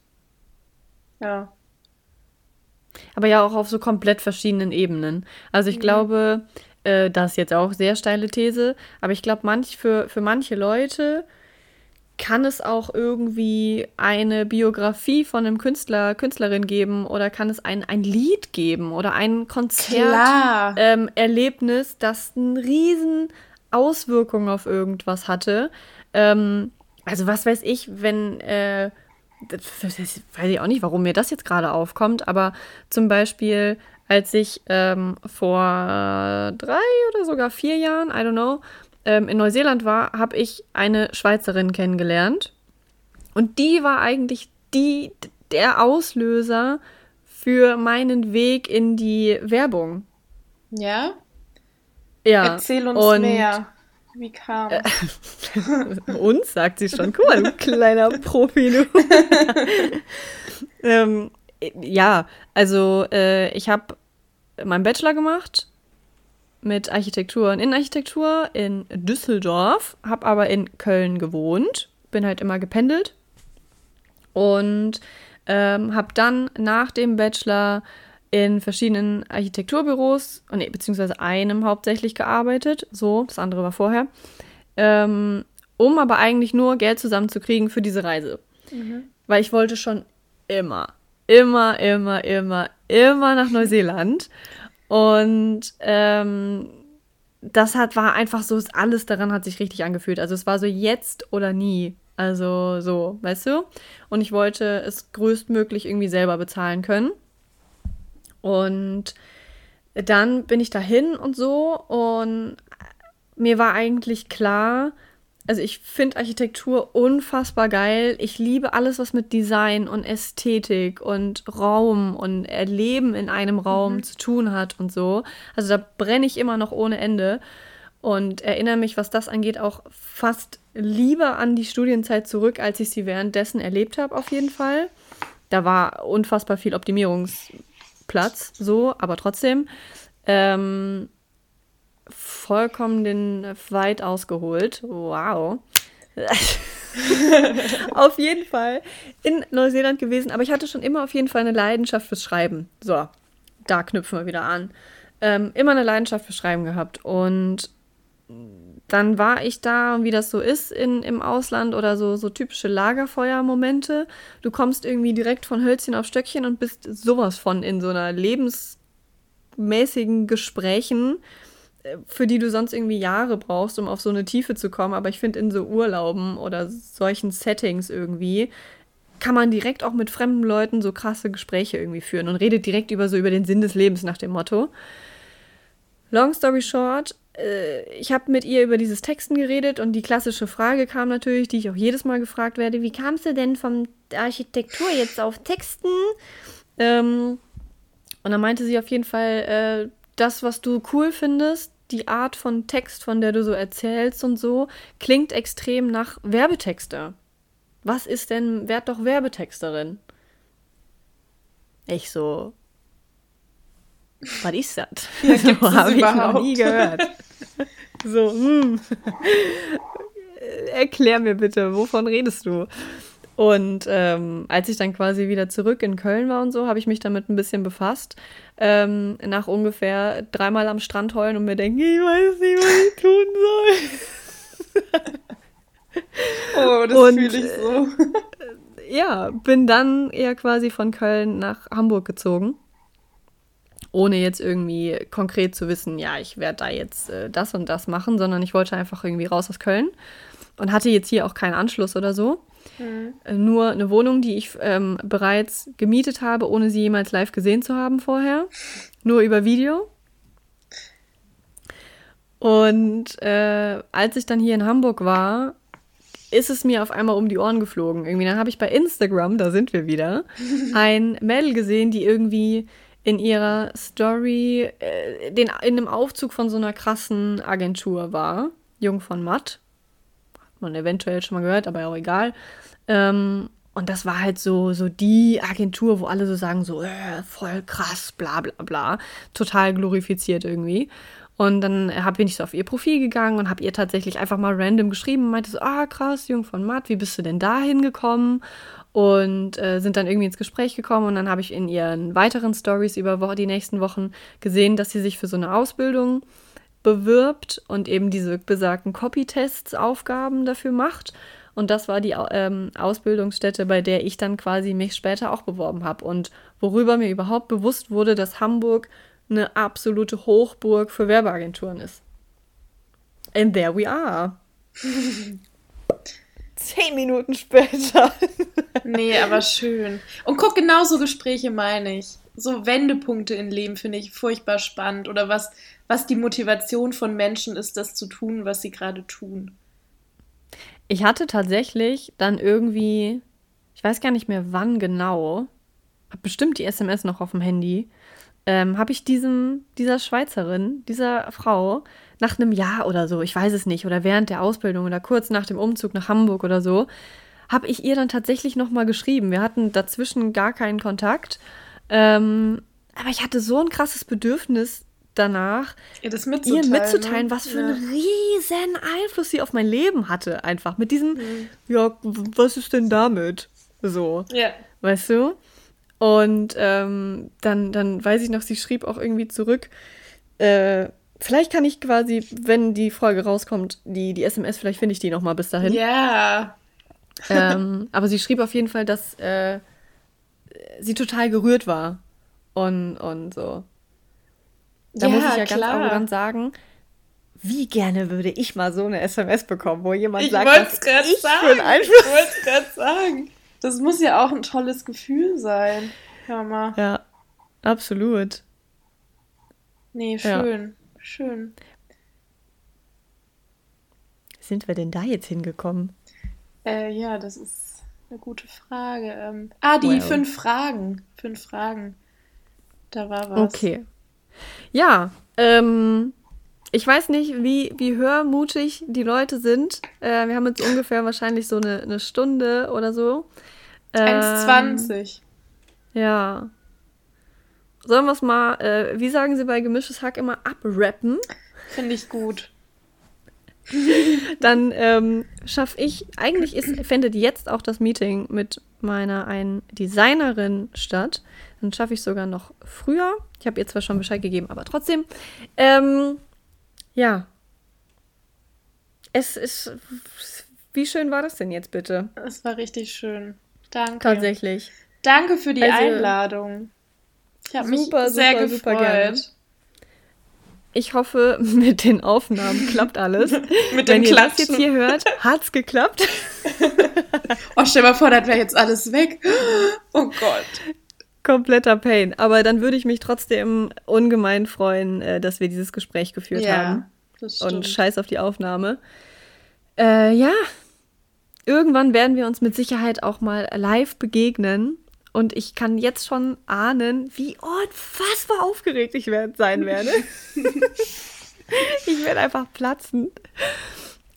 ja. Aber ja auch auf so komplett verschiedenen Ebenen. Also ich mhm. glaube, äh, das ist jetzt auch sehr steile These, aber ich glaube, manch, für, für manche Leute kann es auch irgendwie eine Biografie von einem Künstler, Künstlerin geben oder kann es ein, ein Lied geben oder ein Konzerterlebnis, ähm, das eine riesen Auswirkung auf irgendwas hatte. Ähm, also was weiß ich, wenn, äh, das, das, weiß ich auch nicht, warum mir das jetzt gerade aufkommt, aber zum Beispiel, als ich ähm, vor drei oder sogar vier Jahren, I don't know, ähm, in Neuseeland war, habe ich eine Schweizerin kennengelernt. Und die war eigentlich die, der Auslöser für meinen Weg in die Werbung. Ja? Ja. Erzähl uns und, mehr. Wie kam äh, Uns, sagt sie schon. Guck mal, du kleiner Profi, du. ähm, ja, also äh, ich habe meinen Bachelor gemacht mit Architektur und Innenarchitektur in Düsseldorf, habe aber in Köln gewohnt, bin halt immer gependelt und ähm, habe dann nach dem Bachelor in verschiedenen Architekturbüros, oh nee, beziehungsweise einem hauptsächlich gearbeitet, so, das andere war vorher, ähm, um aber eigentlich nur Geld zusammenzukriegen für diese Reise. Mhm. Weil ich wollte schon immer, immer, immer, immer, immer nach Neuseeland. Und ähm, das hat, war einfach so, alles daran hat sich richtig angefühlt. Also es war so jetzt oder nie. Also so, weißt du? Und ich wollte es größtmöglich irgendwie selber bezahlen können. Und dann bin ich dahin und so und mir war eigentlich klar, also ich finde Architektur unfassbar geil. Ich liebe alles, was mit Design und Ästhetik und Raum und Erleben in einem Raum mhm. zu tun hat und so. Also da brenne ich immer noch ohne Ende und erinnere mich, was das angeht, auch fast lieber an die Studienzeit zurück, als ich sie währenddessen erlebt habe, auf jeden Fall. Da war unfassbar viel Optimierungsplatz, so, aber trotzdem. Ähm, vollkommen den weit ausgeholt. Wow. auf jeden Fall in Neuseeland gewesen, aber ich hatte schon immer auf jeden Fall eine Leidenschaft fürs Schreiben. So, da knüpfen wir wieder an. Ähm, immer eine Leidenschaft fürs Schreiben gehabt und dann war ich da, wie das so ist in, im Ausland oder so, so typische Lagerfeuermomente. Du kommst irgendwie direkt von Hölzchen auf Stöckchen und bist sowas von in so einer lebensmäßigen Gesprächen für die du sonst irgendwie Jahre brauchst, um auf so eine Tiefe zu kommen. Aber ich finde, in so Urlauben oder solchen Settings irgendwie kann man direkt auch mit fremden Leuten so krasse Gespräche irgendwie führen und redet direkt über so über den Sinn des Lebens nach dem Motto. Long story short, äh, ich habe mit ihr über dieses Texten geredet und die klassische Frage kam natürlich, die ich auch jedes Mal gefragt werde, wie kamst du denn von Architektur jetzt auf Texten? Ähm, und dann meinte sie auf jeden Fall, äh, das, was du cool findest, die Art von Text, von der du so erzählst und so, klingt extrem nach Werbetexter. Was ist denn, werd doch Werbetexterin? Ich so, was ist das? Ja, so habe ich noch nie gehört. So, hm. Erklär mir bitte, wovon redest du? Und ähm, als ich dann quasi wieder zurück in Köln war und so, habe ich mich damit ein bisschen befasst. Ähm, nach ungefähr dreimal am Strand heulen und mir denken, ich weiß nicht, was ich tun soll. oh, das fühle ich so. Äh, ja, bin dann eher quasi von Köln nach Hamburg gezogen. Ohne jetzt irgendwie konkret zu wissen, ja, ich werde da jetzt äh, das und das machen, sondern ich wollte einfach irgendwie raus aus Köln und hatte jetzt hier auch keinen Anschluss oder so. Mhm. Nur eine Wohnung, die ich ähm, bereits gemietet habe, ohne sie jemals live gesehen zu haben vorher. Nur über Video. Und äh, als ich dann hier in Hamburg war, ist es mir auf einmal um die Ohren geflogen. Irgendwie, dann habe ich bei Instagram, da sind wir wieder, ein Mädel gesehen, die irgendwie in ihrer Story äh, den, in einem Aufzug von so einer krassen Agentur war. Jung von Matt man eventuell schon mal gehört, aber auch egal. Ähm, und das war halt so, so die Agentur, wo alle so sagen, so, äh, voll krass, bla bla bla. Total glorifiziert irgendwie. Und dann hab, bin ich so auf ihr Profil gegangen und habe ihr tatsächlich einfach mal random geschrieben und meinte so, ah krass, Jung von Matt, wie bist du denn da hingekommen? Und äh, sind dann irgendwie ins Gespräch gekommen und dann habe ich in ihren weiteren Stories über die nächsten Wochen gesehen, dass sie sich für so eine Ausbildung bewirbt und eben diese besagten Copy-Tests Aufgaben dafür macht. Und das war die ähm, Ausbildungsstätte, bei der ich dann quasi mich später auch beworben habe. Und worüber mir überhaupt bewusst wurde, dass Hamburg eine absolute Hochburg für Werbeagenturen ist. And there we are. Zehn Minuten später. nee, aber schön. Und guck, genau so Gespräche meine ich. So Wendepunkte im Leben finde ich furchtbar spannend. Oder was, was die Motivation von Menschen ist, das zu tun, was sie gerade tun. Ich hatte tatsächlich dann irgendwie, ich weiß gar nicht mehr wann genau, habe bestimmt die SMS noch auf dem Handy, ähm, habe ich diesem, dieser Schweizerin, dieser Frau, nach einem Jahr oder so, ich weiß es nicht, oder während der Ausbildung oder kurz nach dem Umzug nach Hamburg oder so, habe ich ihr dann tatsächlich nochmal geschrieben. Wir hatten dazwischen gar keinen Kontakt. Ähm, aber ich hatte so ein krasses Bedürfnis danach, ihr, mitzuteilen, ihr mitzuteilen, was für ja. einen riesen Einfluss sie auf mein Leben hatte. Einfach mit diesem, mhm. ja, was ist denn damit? So. Ja. Weißt du? Und ähm, dann, dann weiß ich noch, sie schrieb auch irgendwie zurück, äh, vielleicht kann ich quasi, wenn die Folge rauskommt, die, die SMS, vielleicht finde ich die nochmal bis dahin. Ja. ähm, aber sie schrieb auf jeden Fall, dass äh, sie total gerührt war. Und, und so. Da ja, muss ich ja klar. ganz arrogant sagen, wie gerne würde ich mal so eine SMS bekommen, wo jemand ich sagt, was ich sagen. für einen Einfluss. Ich wollte es gerade sagen. Das muss ja auch ein tolles Gefühl sein. Hör mal. Ja, absolut. Nee, schön. Ja. Schön. Sind wir denn da jetzt hingekommen? Äh, ja, das ist eine gute Frage. Ähm, ah, die well. fünf Fragen. Fünf Fragen. Da war was. Okay. Ja, ähm, ich weiß nicht, wie, wie hörmutig die Leute sind. Äh, wir haben jetzt ungefähr wahrscheinlich so eine, eine Stunde oder so. 1,20. Ähm, ja. Sollen wir es mal, äh, wie sagen sie bei gemischtes Hack immer, abrappen? Finde ich gut. Dann ähm, schaffe ich, eigentlich ist, findet jetzt auch das Meeting mit meiner einen Designerin statt. Dann schaffe ich sogar noch früher. Ich habe ihr zwar schon Bescheid gegeben, aber trotzdem. Ähm, ja. Es ist. Wie schön war das denn jetzt bitte? Es war richtig schön. Danke. Tatsächlich. Danke für die also, Einladung. Ich habe mich super, sehr gefreut. Super gerne. Ich hoffe, mit den Aufnahmen klappt alles. mit Wenn ihr das jetzt hier hört, hat's geklappt. oh, stell mal vor, das wäre jetzt alles weg. Oh Gott. Kompletter Pain. Aber dann würde ich mich trotzdem ungemein freuen, äh, dass wir dieses Gespräch geführt ja, haben. Das stimmt. Und scheiß auf die Aufnahme. Äh, ja, irgendwann werden wir uns mit Sicherheit auch mal live begegnen. Und ich kann jetzt schon ahnen, wie unfassbar aufgeregt ich sein werde. ich werde einfach platzen.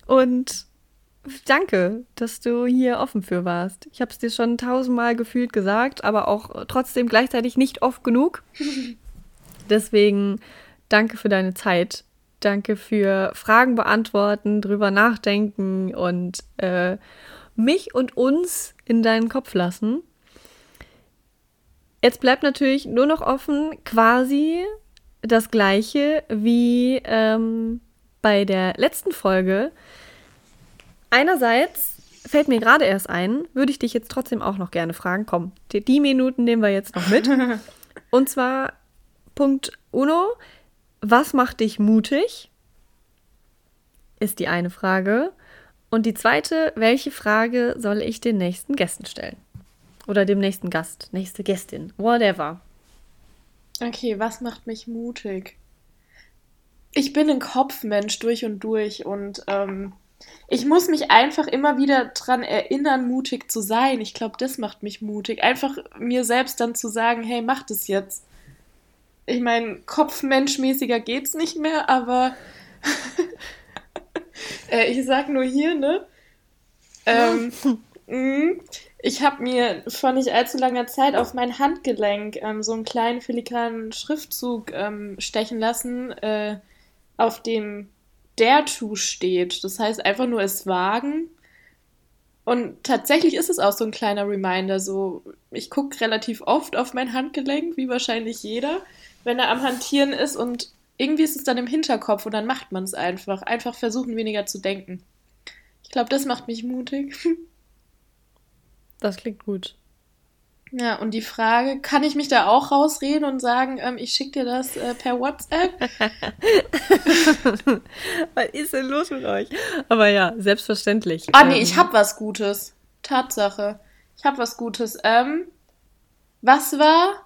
Und danke, dass du hier offen für warst. Ich habe es dir schon tausendmal gefühlt gesagt, aber auch trotzdem gleichzeitig nicht oft genug. Deswegen danke für deine Zeit. Danke für Fragen beantworten, drüber nachdenken und äh, mich und uns in deinen Kopf lassen. Jetzt bleibt natürlich nur noch offen quasi das gleiche wie ähm, bei der letzten Folge. Einerseits fällt mir gerade erst ein, würde ich dich jetzt trotzdem auch noch gerne fragen. Komm, die, die Minuten nehmen wir jetzt noch mit. Und zwar Punkt Uno. Was macht dich mutig? Ist die eine Frage. Und die zweite, welche Frage soll ich den nächsten Gästen stellen? Oder dem nächsten Gast, nächste Gästin, whatever. Okay, was macht mich mutig? Ich bin ein Kopfmensch durch und durch und ähm, ich muss mich einfach immer wieder dran erinnern, mutig zu sein. Ich glaube, das macht mich mutig. Einfach mir selbst dann zu sagen, hey, mach das jetzt. Ich meine, Kopfmenschmäßiger geht's nicht mehr, aber äh, ich sag nur hier, ne? Ähm, ich habe mir vor nicht allzu langer Zeit auf mein Handgelenk ähm, so einen kleinen filigranen Schriftzug ähm, stechen lassen, äh, auf dem Dare to steht. Das heißt einfach nur es wagen. Und tatsächlich ist es auch so ein kleiner Reminder. So, ich gucke relativ oft auf mein Handgelenk, wie wahrscheinlich jeder, wenn er am Hantieren ist und irgendwie ist es dann im Hinterkopf und dann macht man es einfach. Einfach versuchen, weniger zu denken. Ich glaube, das macht mich mutig. Das klingt gut. Ja, und die Frage, kann ich mich da auch rausreden und sagen, ähm, ich schicke dir das äh, per WhatsApp? was ist denn los mit euch? Aber ja, selbstverständlich. Ah, nee, ähm, ich hab was Gutes. Tatsache. Ich hab was Gutes. Ähm, was war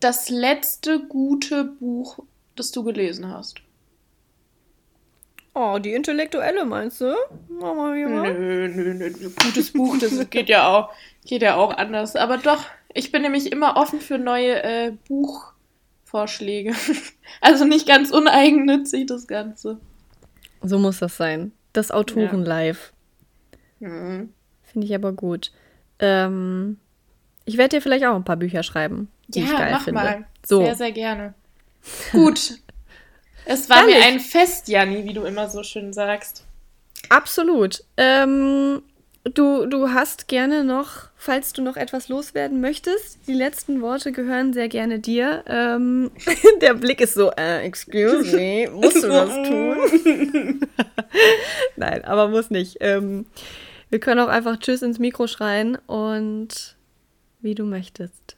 das letzte gute Buch, das du gelesen hast? Oh, die Intellektuelle meinst du? Mama, ja. Nö, nö, nö. Gutes Buch, das geht ja auch, geht ja auch anders. Aber doch, ich bin nämlich immer offen für neue äh, Buchvorschläge. also nicht ganz uneigennützig, das Ganze. So muss das sein. Das Autoren-Live. Ja. Mhm. Finde ich aber gut. Ähm, ich werde dir vielleicht auch ein paar Bücher schreiben, die ja, ich geil mach finde. Mal. So. Sehr, sehr gerne. Gut, es war Ehrlich? mir ein Fest, Janni, wie du immer so schön sagst. Absolut. Ähm, du, du hast gerne noch, falls du noch etwas loswerden möchtest, die letzten Worte gehören sehr gerne dir. Ähm, der Blick ist so, äh, excuse me, musst du das tun? Nein, aber muss nicht. Ähm, wir können auch einfach Tschüss ins Mikro schreien und wie du möchtest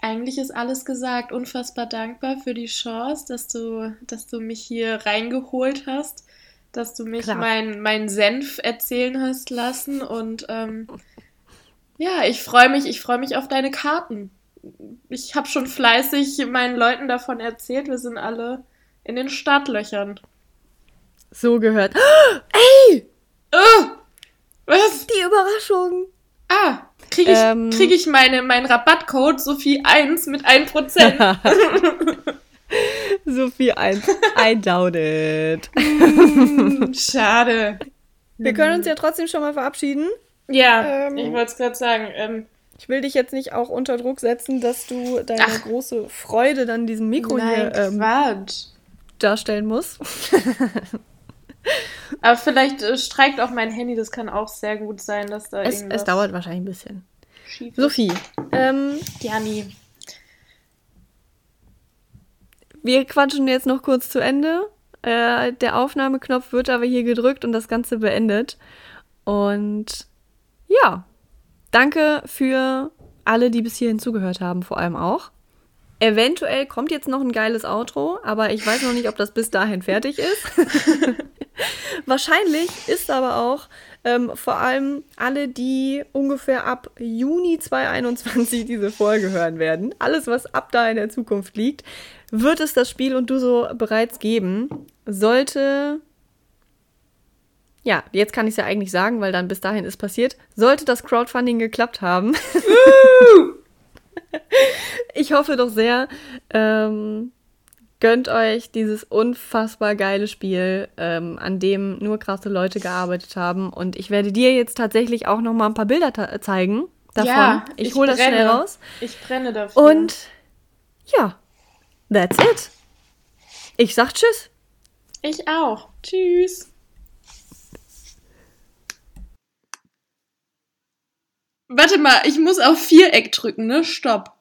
eigentlich ist alles gesagt. Unfassbar dankbar für die Chance, dass du, dass du mich hier reingeholt hast, dass du mich meinen mein Senf erzählen hast lassen. Und ähm, ja, ich freue mich, ich freue mich auf deine Karten. Ich habe schon fleißig meinen Leuten davon erzählt. Wir sind alle in den Startlöchern. So gehört. Ey! Oh, was? Die Überraschung. Ah, kriege ich, ähm, krieg ich meine, meinen Rabattcode Sophie 1 mit 1%. Sophie 1, I doubt it. Mm, schade. Wir können uns ja trotzdem schon mal verabschieden. Ja, ähm, ich wollte es gerade sagen. Ähm, ich will dich jetzt nicht auch unter Druck setzen, dass du deine ach, große Freude dann diesem Mikro nein, hier ähm, darstellen musst. Aber vielleicht äh, streikt auch mein Handy, das kann auch sehr gut sein, dass da es, es dauert wahrscheinlich ein bisschen. Sophie, ähm, Jani. Wir quatschen jetzt noch kurz zu Ende. Äh, der Aufnahmeknopf wird aber hier gedrückt und das Ganze beendet. Und ja, danke für alle, die bis hierhin zugehört haben, vor allem auch. Eventuell kommt jetzt noch ein geiles Outro, aber ich weiß noch nicht, ob das bis dahin fertig ist. Wahrscheinlich ist aber auch ähm, vor allem alle, die ungefähr ab Juni 2021 diese Folge hören werden, alles, was ab da in der Zukunft liegt, wird es das Spiel und du so bereits geben. Sollte ja, jetzt kann ich es ja eigentlich sagen, weil dann bis dahin ist passiert. Sollte das Crowdfunding geklappt haben. ich hoffe doch sehr. Ähm, gönnt euch dieses unfassbar geile Spiel, ähm, an dem nur krasse Leute gearbeitet haben. Und ich werde dir jetzt tatsächlich auch noch mal ein paar Bilder zeigen davon. Ja, ich, ich hole das schnell raus. Ich brenne dafür. Und ja, that's it. Ich sag Tschüss. Ich auch. Tschüss. Warte mal, ich muss auf Viereck drücken, ne? Stopp.